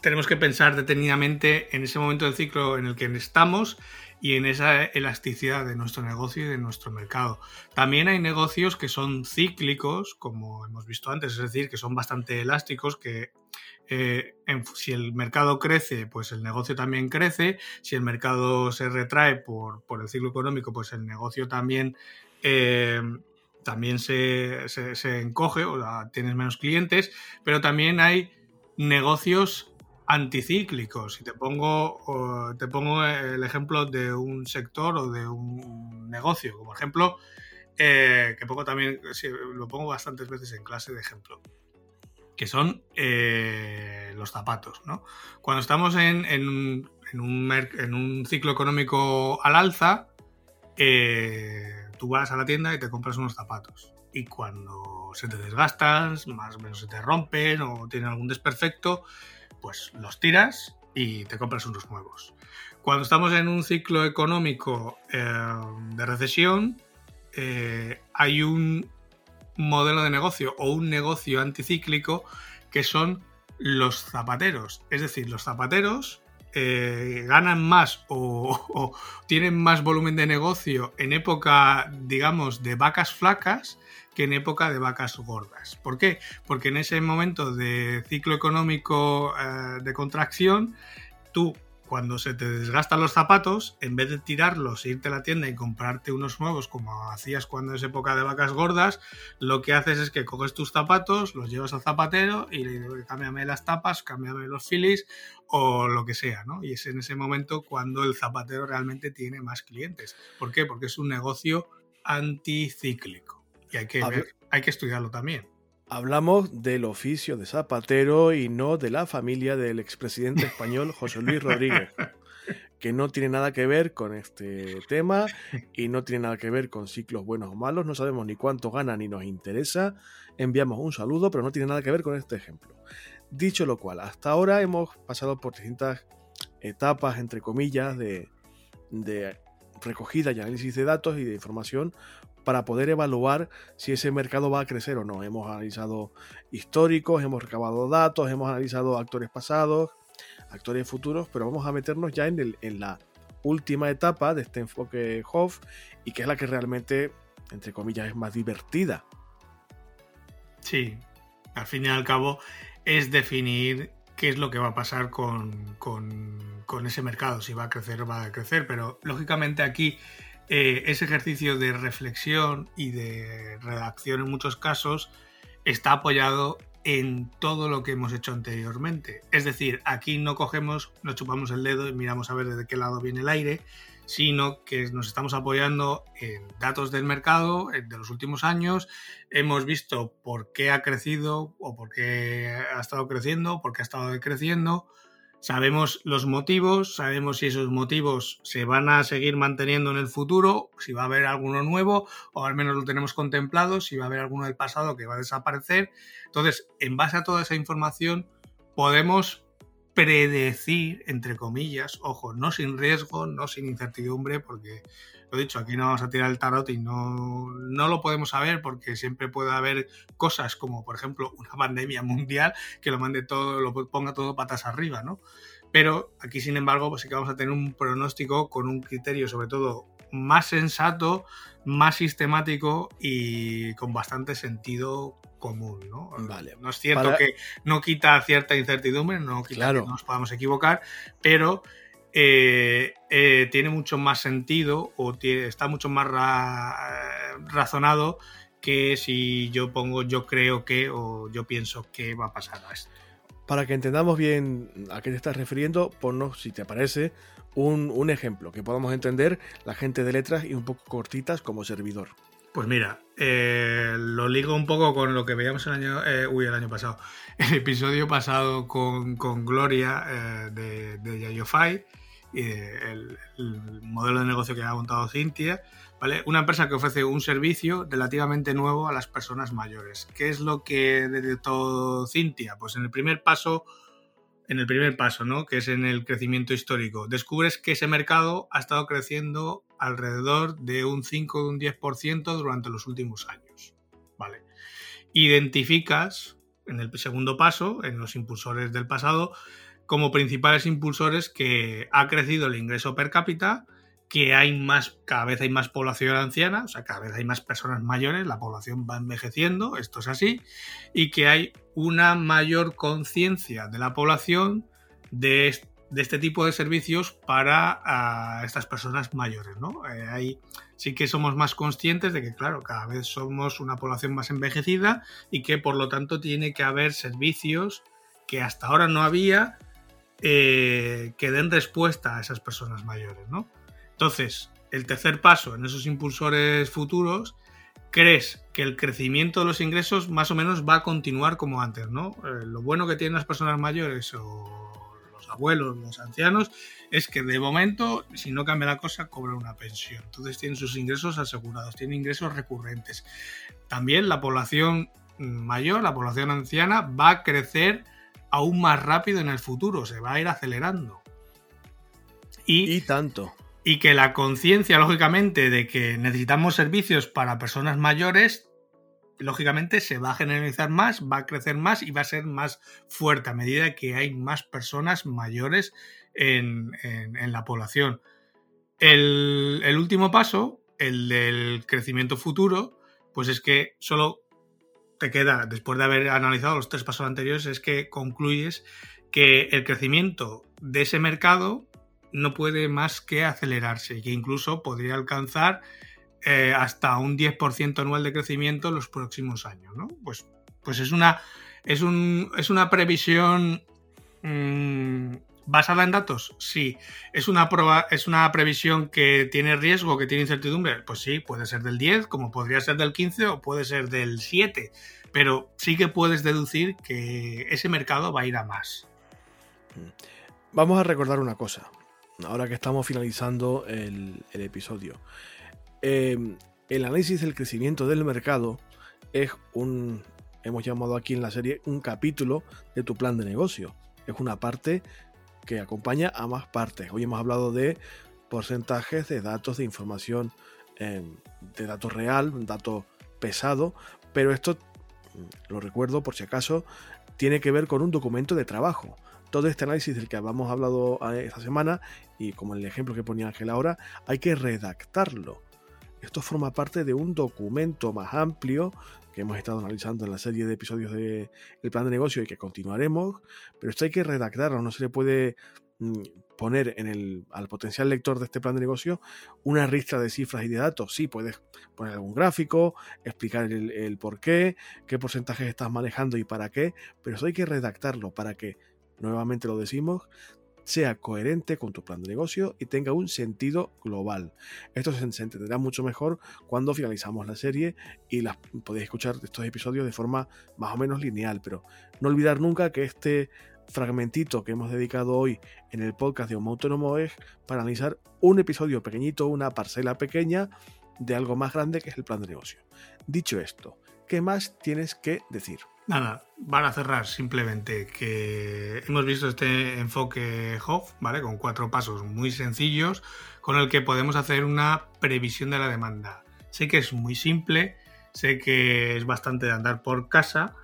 tenemos que pensar detenidamente en ese momento del ciclo en el que estamos y en esa elasticidad de nuestro negocio y de nuestro mercado. También hay negocios que son cíclicos, como hemos visto antes, es decir, que son bastante elásticos, que eh, si el mercado crece, pues el negocio también crece, si el mercado se retrae por, el ciclo económico, pues el negocio también... Eh, también se, se, encoge o tienes menos clientes, pero también hay negocios anticíclicos. Y te pongo, te pongo el ejemplo de un sector o de un negocio, como ejemplo, eh, que pongo también, lo pongo bastantes veces en clase de ejemplo, que son eh, los zapatos. ¿no? Cuando estamos en, en, un, ciclo económico al alza, eh, tú vas a la tienda y te compras unos zapatos. Y cuando se te desgastan, más o menos se te rompen o tienen algún desperfecto, pues los tiras y te compras unos nuevos. Cuando estamos en un ciclo económico eh, de recesión, eh, hay un modelo de negocio o un negocio anticíclico que son los zapateros. Es decir, los zapateros eh, ganan más o, tienen más volumen de negocio en época, digamos, de vacas flacas que en época de vacas gordas. ¿Por qué? Porque en ese momento de ciclo económico eh, de contracción, tú cuando se te desgastan los zapatos, en vez de tirarlos irte a la tienda y comprarte unos nuevos como hacías cuando es época de vacas gordas, lo que haces es que coges tus zapatos, los llevas al zapatero y le dices, cámbiame las tapas, cámbiame los filis o lo que sea, ¿no? Y es en ese momento cuando el zapatero realmente tiene más clientes. ¿Por qué? Porque es un negocio anticíclico y hay que, hay que estudiarlo también. Hablamos del oficio de zapatero y no de la familia del expresidente español José Luis Rodríguez, que no tiene nada que ver con este tema y no tiene nada que ver con ciclos buenos o malos, no sabemos ni cuánto gana ni nos interesa, enviamos un saludo, pero no tiene nada que ver con este ejemplo. Dicho lo cual, hasta ahora hemos pasado por distintas etapas, entre comillas, de, de recogida y análisis de datos y de información para poder evaluar si ese mercado va a crecer o no. Hemos analizado históricos, hemos recabado datos, hemos analizado actores pasados, actores futuros, pero vamos a meternos ya en, el, en la última etapa de este enfoque Hoff y que es la que realmente, entre comillas, es más divertida. Sí, al fin y al cabo es definir qué es lo que va a pasar con, con, con ese mercado, si va a crecer o va a crecer, pero lógicamente aquí eh, ese ejercicio de reflexión y de redacción en muchos casos está apoyado en todo lo que hemos hecho anteriormente. Es decir, aquí no cogemos, no chupamos el dedo y miramos a ver de qué lado viene el aire, sino que nos estamos apoyando en datos del mercado de los últimos años. Hemos visto por qué ha crecido o por qué ha estado creciendo, por qué ha estado decreciendo Sabemos los motivos, sabemos si esos motivos se van a seguir manteniendo en el futuro, si va a haber alguno nuevo, o al menos lo tenemos contemplado, si va a haber alguno del pasado que va a desaparecer. Entonces, en base a toda esa información, podemos predecir, entre comillas, ojo, no sin riesgo, no sin incertidumbre, porque lo dicho, aquí no vamos a tirar el tarot y no, no lo podemos saber porque siempre puede haber cosas como, por ejemplo, una pandemia mundial que lo mande todo, lo ponga todo patas arriba, ¿no? Pero aquí, sin embargo, pues sí que vamos a tener un pronóstico con un criterio, sobre todo, más sensato, más sistemático y con bastante sentido común, ¿no? Vale. No es cierto que no quita cierta incertidumbre, no quita que nos podamos equivocar, pero eh, eh, tiene mucho más sentido o está mucho más razonado que si yo pongo yo creo que o yo pienso que va a pasar a esto. Para que entendamos bien a qué te estás refiriendo, ponnos, si te parece, un, ejemplo que podamos entender la gente de letras y un poco cortitas como servidor. Pues mira, eh, lo ligo un poco con lo que veíamos el año, uy, el año pasado, el episodio pasado con, Gloria de, de Yayofai el, modelo de negocio que ha montado Cintia, ¿vale? Una empresa que ofrece un servicio relativamente nuevo a las personas mayores. ¿Qué es lo que detectó Cintia? Pues en el primer paso, en el primer paso, ¿no? Que es en el crecimiento histórico. Descubres que ese mercado ha estado creciendo alrededor de un 5 o un 10% durante los últimos años, ¿vale? Identificas en el segundo paso, en los impulsores del pasado, como principales impulsores que ha crecido el ingreso per cápita, que hay más, cada vez hay más población anciana, o sea, cada vez hay más personas mayores, la población va envejeciendo, esto es así, y que hay una mayor conciencia de la población de, este tipo de servicios para estas personas mayores, ¿no? Eh, sí que somos más conscientes de que, claro, cada vez somos una población más envejecida y que por lo tanto tiene que haber servicios que hasta ahora no había eh, que den respuesta a esas personas mayores, ¿no? Entonces, el tercer paso en esos impulsores futuros, crees que el crecimiento de los ingresos más o menos va a continuar como antes, ¿no? Eh, lo bueno que tienen las personas mayores o los abuelos, los ancianos, es que de momento, si no cambia la cosa, cobran una pensión. Entonces tienen sus ingresos asegurados, tienen ingresos recurrentes. También la población mayor, la población anciana, va a crecer aún más rápido en el futuro, se va a ir acelerando. Y, tanto. Y que la conciencia, lógicamente, de que necesitamos servicios para personas mayores, lógicamente se va a generalizar más, va a crecer más y va a ser más fuerte a medida que hay más personas mayores en, la población. El, el último paso, el del crecimiento futuro, pues es que solo te queda, después de haber analizado los tres pasos anteriores, es que concluyes que el crecimiento de ese mercado no puede más que acelerarse y que incluso podría alcanzar eh, hasta un 10% anual de crecimiento en los próximos años. ¿no? Pues, pues es, una, es, un, es una previsión mmm, basada en datos. Sí. ¿Es una, prueba, ¿Es una previsión que tiene riesgo, que tiene incertidumbre? Pues sí, puede ser del 10, como podría ser del 15 o puede ser del 7. Pero sí que puedes deducir que ese mercado va a ir a más. Vamos a recordar una cosa, ahora que estamos finalizando el, episodio. Eh, el análisis del crecimiento del mercado es un, hemos llamado aquí en la serie, un capítulo de tu plan de negocio. Es una parte que acompaña a más partes. Hoy hemos hablado de porcentajes de datos, de información, eh, de datos real, un dato pesado, pero esto, lo recuerdo por si acaso, tiene que ver con un documento de trabajo todo este análisis del que habíamos hablado eh, esta semana y como el ejemplo que ponía Ángel ahora, hay que redactarlo. Esto forma parte de un documento más amplio que hemos estado analizando en la serie de episodios del plan de negocio y que continuaremos, pero esto hay que redactarlo, no se le puede mm, poner en el, al potencial lector de este plan de negocio una ristra de cifras y de datos. Sí, puedes poner algún gráfico, explicar el, el por qué, qué porcentajes estás manejando y para qué, pero eso hay que redactarlo para que nuevamente lo decimos, sea coherente con tu plan de negocio y tenga un sentido global. Esto se, entenderá mucho mejor cuando finalizamos la serie y las, podéis escuchar estos episodios de forma más o menos lineal, pero no olvidar nunca que este fragmentito que hemos dedicado hoy en el podcast de Homo Autónomo es para analizar un episodio pequeñito, una parcela pequeña de algo más grande que es el plan de negocio. Dicho esto, ¿qué más tienes que decir? Nada, van a cerrar simplemente que hemos visto este enfoque Hoff, ¿vale? Con cuatro pasos muy sencillos con el que podemos hacer una previsión de la demanda. Sé que es muy simple, sé que es bastante de andar por casa,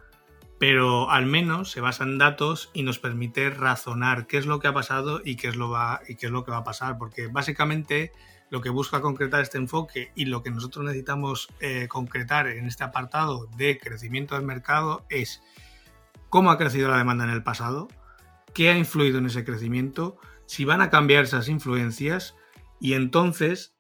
pero al menos se basa en datos y nos permite razonar qué es lo que ha pasado y qué es lo, va, y qué es lo que va a pasar, porque básicamente lo que busca concretar este enfoque y lo que nosotros necesitamos eh, concretar en este apartado de crecimiento del mercado es cómo ha crecido la demanda en el pasado, qué ha influido en ese crecimiento, si van a cambiar esas influencias y entonces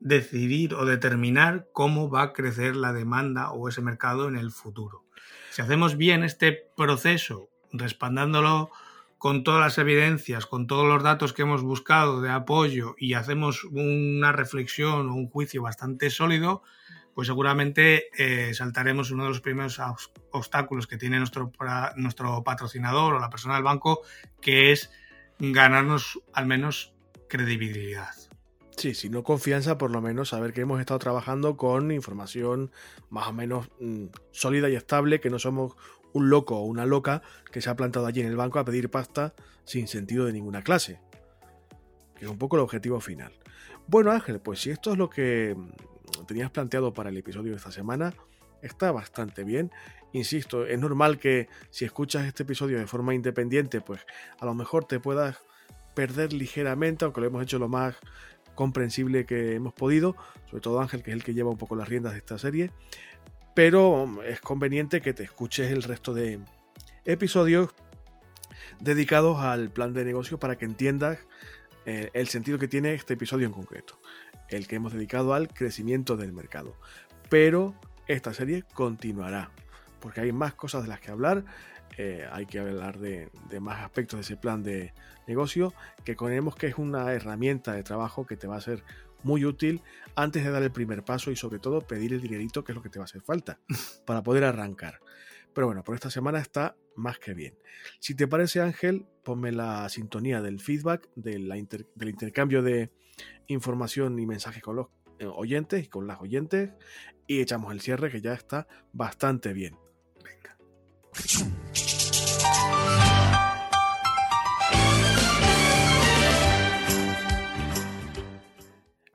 decidir o determinar cómo va a crecer la demanda o ese mercado en el futuro. Si hacemos bien este proceso, respaldándolo con todas las evidencias, con todos los datos que hemos buscado de apoyo y hacemos una reflexión o un juicio bastante sólido, pues seguramente eh, saltaremos uno de los primeros obstáculos que tiene nuestro, nuestro patrocinador o la persona del banco, que es ganarnos al menos credibilidad. Sí, si no confianza, por lo menos saber que hemos estado trabajando con información más o menos mmm, sólida y estable, que no somos un loco o una loca que se ha plantado allí en el banco a pedir pasta sin sentido de ninguna clase. Que es un poco el objetivo final. Bueno Ángel, pues si esto es lo que mm, tenías planteado para el episodio de esta semana, está bastante bien. Insisto, es normal que si escuchas este episodio de forma independiente, pues a lo mejor te puedas perder ligeramente, aunque lo hemos hecho lo más comprensible que hemos podido, sobre todo Ángel, que es el que lleva un poco las riendas de esta serie pero es conveniente que te escuches el resto de episodios dedicados al plan de negocio para que entiendas eh, el sentido que tiene este episodio en concreto, el que hemos dedicado al crecimiento del mercado. Pero esta serie continuará, porque hay más cosas de las que hablar, eh, hay que hablar de, de, más aspectos de ese plan de negocio, que creemos que es una herramienta de trabajo que te va a ser muy útil antes de dar el primer paso y sobre todo pedir el dinerito que es lo que te va a hacer falta para poder arrancar. Pero bueno, por esta semana está más que bien. Si te parece Ángel, ponme la sintonía del feedback, de la inter, del intercambio de información y mensajes con los eh, oyentes y con las oyentes y echamos el cierre que ya está bastante bien. Venga.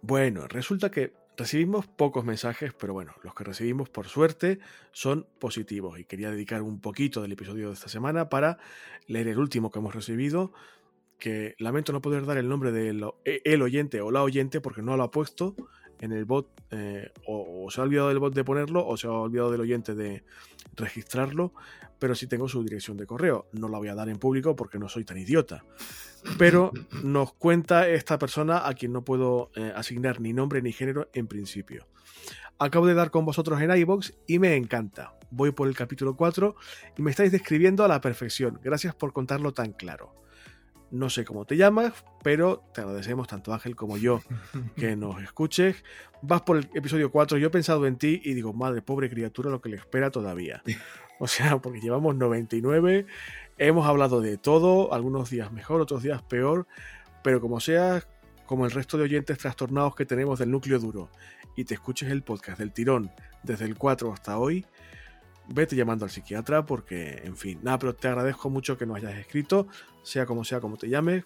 Bueno, resulta que recibimos pocos mensajes, pero bueno, los que recibimos por suerte son positivos. Y quería dedicar un poquito del episodio de esta semana para leer el último que hemos recibido, que lamento no poder dar el nombre del el oyente o la oyente porque no lo ha puesto en el bot, eh, o, se ha olvidado del bot de ponerlo, o se ha olvidado del oyente de registrarlo, pero sí tengo su dirección de correo. No la voy a dar en público porque no soy tan idiota. Pero nos cuenta esta persona a quien no puedo eh, asignar ni nombre ni género en principio. Acabo de dar con vosotros en iBox y me encanta. Voy por el capítulo 4 y me estáis describiendo a la perfección. Gracias por contarlo tan claro. No sé cómo te llamas, pero te agradecemos tanto Ángel como yo que nos escuches. Vas por el episodio 4, yo he pensado en ti y digo, madre, pobre criatura, lo que le espera todavía. O sea, porque llevamos 99, hemos hablado de todo, algunos días mejor, otros días peor, pero como sea, como el resto de oyentes trastornados que tenemos del núcleo duro, y te escuches el podcast del tirón desde el 4 hasta hoy, vete llamando al psiquiatra porque, en fin, nada, pero te agradezco mucho que nos hayas escrito, sea como sea como te llames,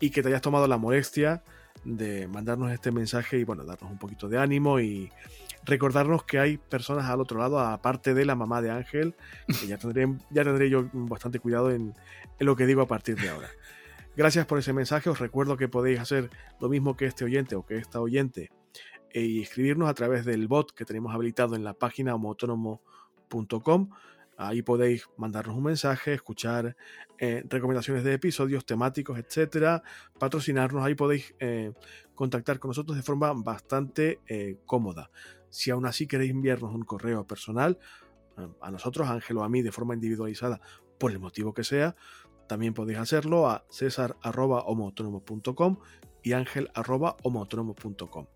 y que te hayas tomado la molestia de mandarnos este mensaje y, bueno, darnos un poquito de ánimo y recordarnos que hay personas al otro lado, aparte de la mamá de Ángel, que ya tendré, ya tendré yo bastante cuidado en, lo que digo a partir de ahora. Gracias por ese mensaje, os recuerdo que podéis hacer lo mismo que este oyente o que esta oyente y escribirnos a través del bot que tenemos habilitado en la página homoautónomo.com Ahí podéis mandarnos un mensaje, escuchar eh, recomendaciones de episodios temáticos, etcétera, patrocinarnos. Ahí podéis eh, contactar con nosotros de forma bastante eh, cómoda. Si aún así queréis enviarnos un correo personal, a nosotros, Ángel o a mí, de forma individualizada, por el motivo que sea, también podéis hacerlo a cesar.homoautónomo.com y ángel.homoautónomo.com.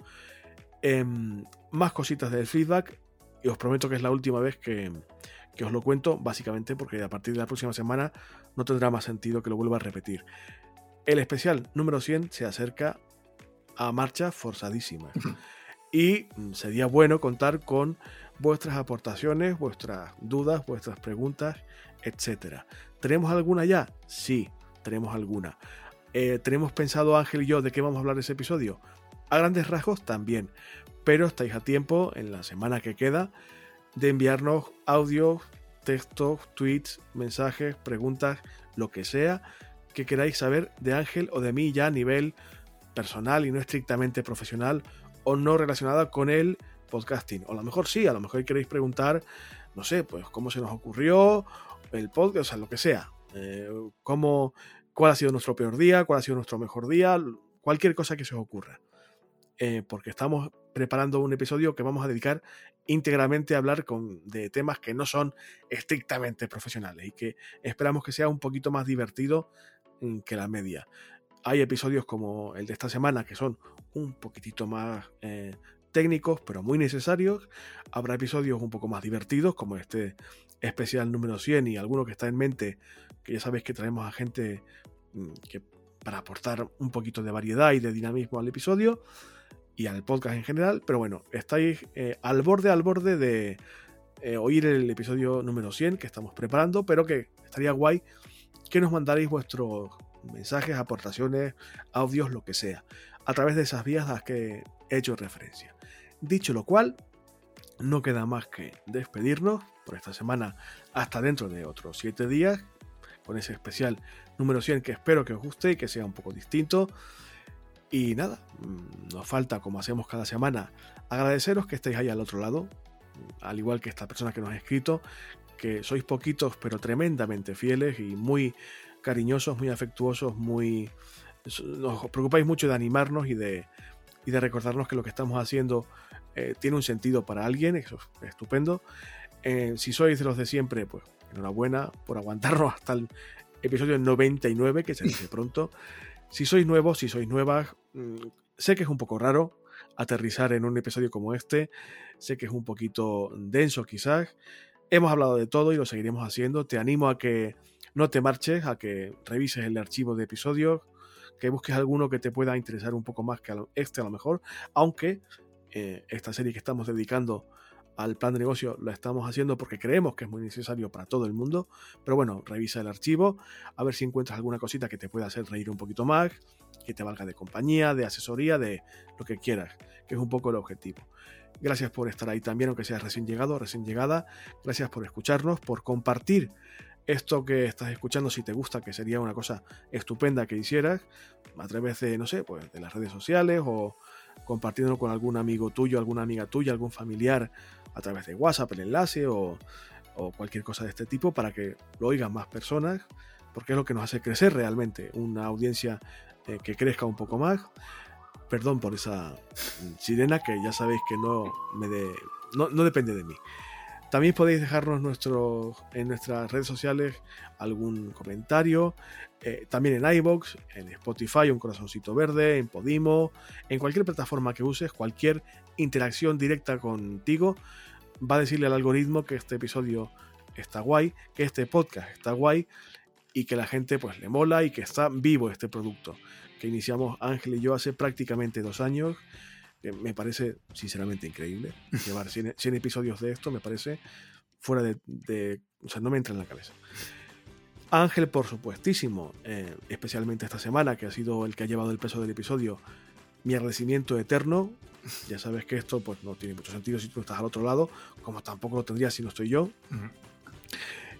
Em, más cositas del feedback y os prometo que es la última vez que, os lo cuento, básicamente porque a partir de la próxima semana no tendrá más sentido que lo vuelva a repetir. El especial número 100 se acerca a marcha forzadísima. Y sería bueno contar con vuestras aportaciones, vuestras dudas, vuestras preguntas, etc. ¿Tenemos alguna ya? Sí, tenemos alguna. Eh, ¿Tenemos pensado Ángel y yo de qué vamos a hablar ese episodio? A grandes rasgos también pero estáis a tiempo en la semana que queda de enviarnos audios, textos, tweets, mensajes, preguntas, lo que sea que queráis saber de Ángel o de mí ya a nivel personal y no estrictamente profesional o no relacionada con el podcasting. O a lo mejor sí, a lo mejor queréis preguntar, no sé, pues cómo se nos ocurrió el podcast, o sea, lo que sea. Eh, cómo, cuál ha sido nuestro peor día, cuál ha sido nuestro mejor día, cualquier cosa que se os ocurra. Eh, porque estamos preparando un episodio que vamos a dedicar íntegramente a hablar con, de temas que no son estrictamente profesionales y que esperamos que sea un poquito más divertido mm, que la media. Hay episodios como el de esta semana que son un poquitito más eh, técnicos, pero muy necesarios. Habrá episodios un poco más divertidos, como este especial número 100 y alguno que está en mente, que ya sabéis que traemos a gente mm, que, para aportar un poquito de variedad y de dinamismo al episodio y al podcast en general. Pero bueno, estáis eh, al borde, al borde de eh, oír el episodio número 100 que estamos preparando, pero que estaría guay que nos mandaréis vuestros mensajes, aportaciones, audios, lo que sea, a través de esas vías a las que he hecho referencia. Dicho lo cual, no queda más que despedirnos por esta semana hasta dentro de otros 7 días, con ese especial número 100 que espero que os guste y que sea un poco distinto. Y nada, mm, nos falta, como hacemos cada semana, agradeceros que estéis ahí al otro lado, al igual que esta persona que nos ha escrito, que sois poquitos pero tremendamente fieles y muy cariñosos, muy afectuosos, muy... Nos preocupáis mucho de animarnos y de, y de recordarnos que lo que estamos haciendo eh, tiene un sentido para alguien, eso es estupendo. Eh, si sois de los de siempre, pues enhorabuena por aguantarnos hasta el episodio 99, que se dice pronto. Si sois nuevos, si sois nuevas, mm, sé que es un poco raro aterrizar en un episodio como este, sé que es un poquito denso quizás. Hemos hablado de todo y lo seguiremos haciendo. Te animo a que no te marches, a que revises el archivo de episodios, que busques alguno que te pueda interesar un poco más que este a lo mejor, aunque eh, esta serie que estamos dedicando al plan de negocio lo estamos haciendo porque creemos que es muy necesario para todo el mundo. Pero bueno, revisa el archivo, a ver si encuentras alguna cosita que te pueda hacer reír un poquito más, que te valga de compañía, de asesoría, de lo que quieras, que es un poco el objetivo. Gracias por estar ahí también, aunque seas recién llegado, recién llegada. Gracias por escucharnos, por compartir esto que estás escuchando, si te gusta, que sería una cosa estupenda que hicieras, a través de, no sé, pues de las redes sociales o compartiéndolo con algún amigo tuyo, alguna amiga tuya, algún familiar a través de WhatsApp, el enlace o, cualquier cosa de este tipo para que lo oigan más personas, porque es lo que nos hace crecer realmente, una audiencia eh, que crezca un poco más. Perdón por esa sirena que ya sabéis que no, me de, no, no depende de mí. También podéis dejarnos nuestro, en nuestras redes sociales algún comentario. Eh, también en iBox, en Spotify, un corazoncito verde, en Podimo, en cualquier plataforma que uses, cualquier interacción directa contigo va a decirle al algoritmo que este episodio está guay, que este podcast está guay y que la gente pues le mola y que está vivo este producto que iniciamos Ángel y yo hace prácticamente dos años me parece sinceramente increíble. Llevar 100, episodios de esto me parece fuera de, O sea, no me entra en la cabeza. Ángel, por supuestísimo, eh, especialmente esta semana, que ha sido el que ha llevado el peso del episodio, mi agradecimiento eterno. Ya sabes que esto pues, no tiene mucho sentido si tú estás al otro lado, como tampoco lo tendría si no estoy yo.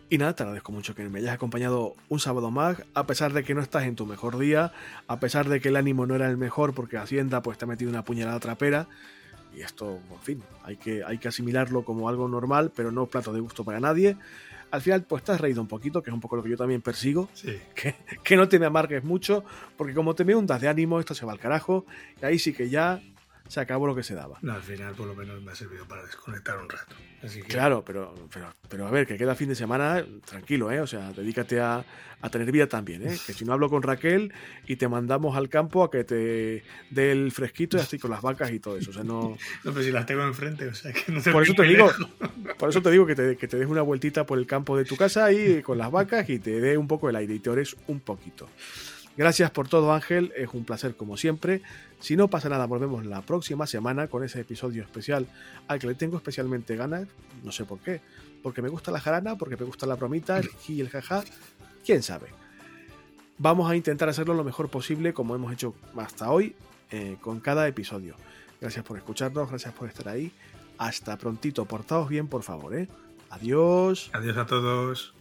Y nada, te agradezco mucho que me hayas acompañado un sábado más, a pesar de que no estás en tu mejor día, a pesar de que el ánimo no era el mejor porque Hacienda pues te ha metido una puñalada trapera. Y esto, en fin, hay que, hay que asimilarlo como algo normal, pero no plato de gusto para nadie. Al final, pues te has reído un poquito, que es un poco lo que yo también persigo. Sí. Que, que no te me amargues mucho, porque como te me hundas de ánimo, esto se va al carajo. Y ahí sí que ya se acabó lo que se daba. al final por lo menos me ha servido para desconectar un rato. Claro, pero, pero, pero a ver, que queda fin de semana, tranquilo, ¿eh? O sea, dedícate a, a, tener vida también, ¿eh? Que si no hablo con Raquel y te mandamos al campo a que te dé el fresquito y así con las vacas y todo eso. O sea, no... no, pero si las tengo enfrente, o sea, que no te Por eso te digo, por eso te digo que te, que te des una vueltita por el campo de tu casa ahí con las vacas y te dé un poco el aire y te ores un poquito. Gracias por todo Ángel, es un placer como siempre. Si no pasa nada, volvemos la próxima semana con ese episodio especial al que le tengo especialmente ganas, no sé por qué, porque me gusta la jarana, porque me gusta la bromita, y el jaja, quién sabe. Vamos a intentar hacerlo lo mejor posible como hemos hecho hasta hoy eh, con cada episodio. Gracias por escucharnos, gracias por estar ahí. Hasta prontito, portaos bien por favor, ¿eh? Adiós. Adiós a todos.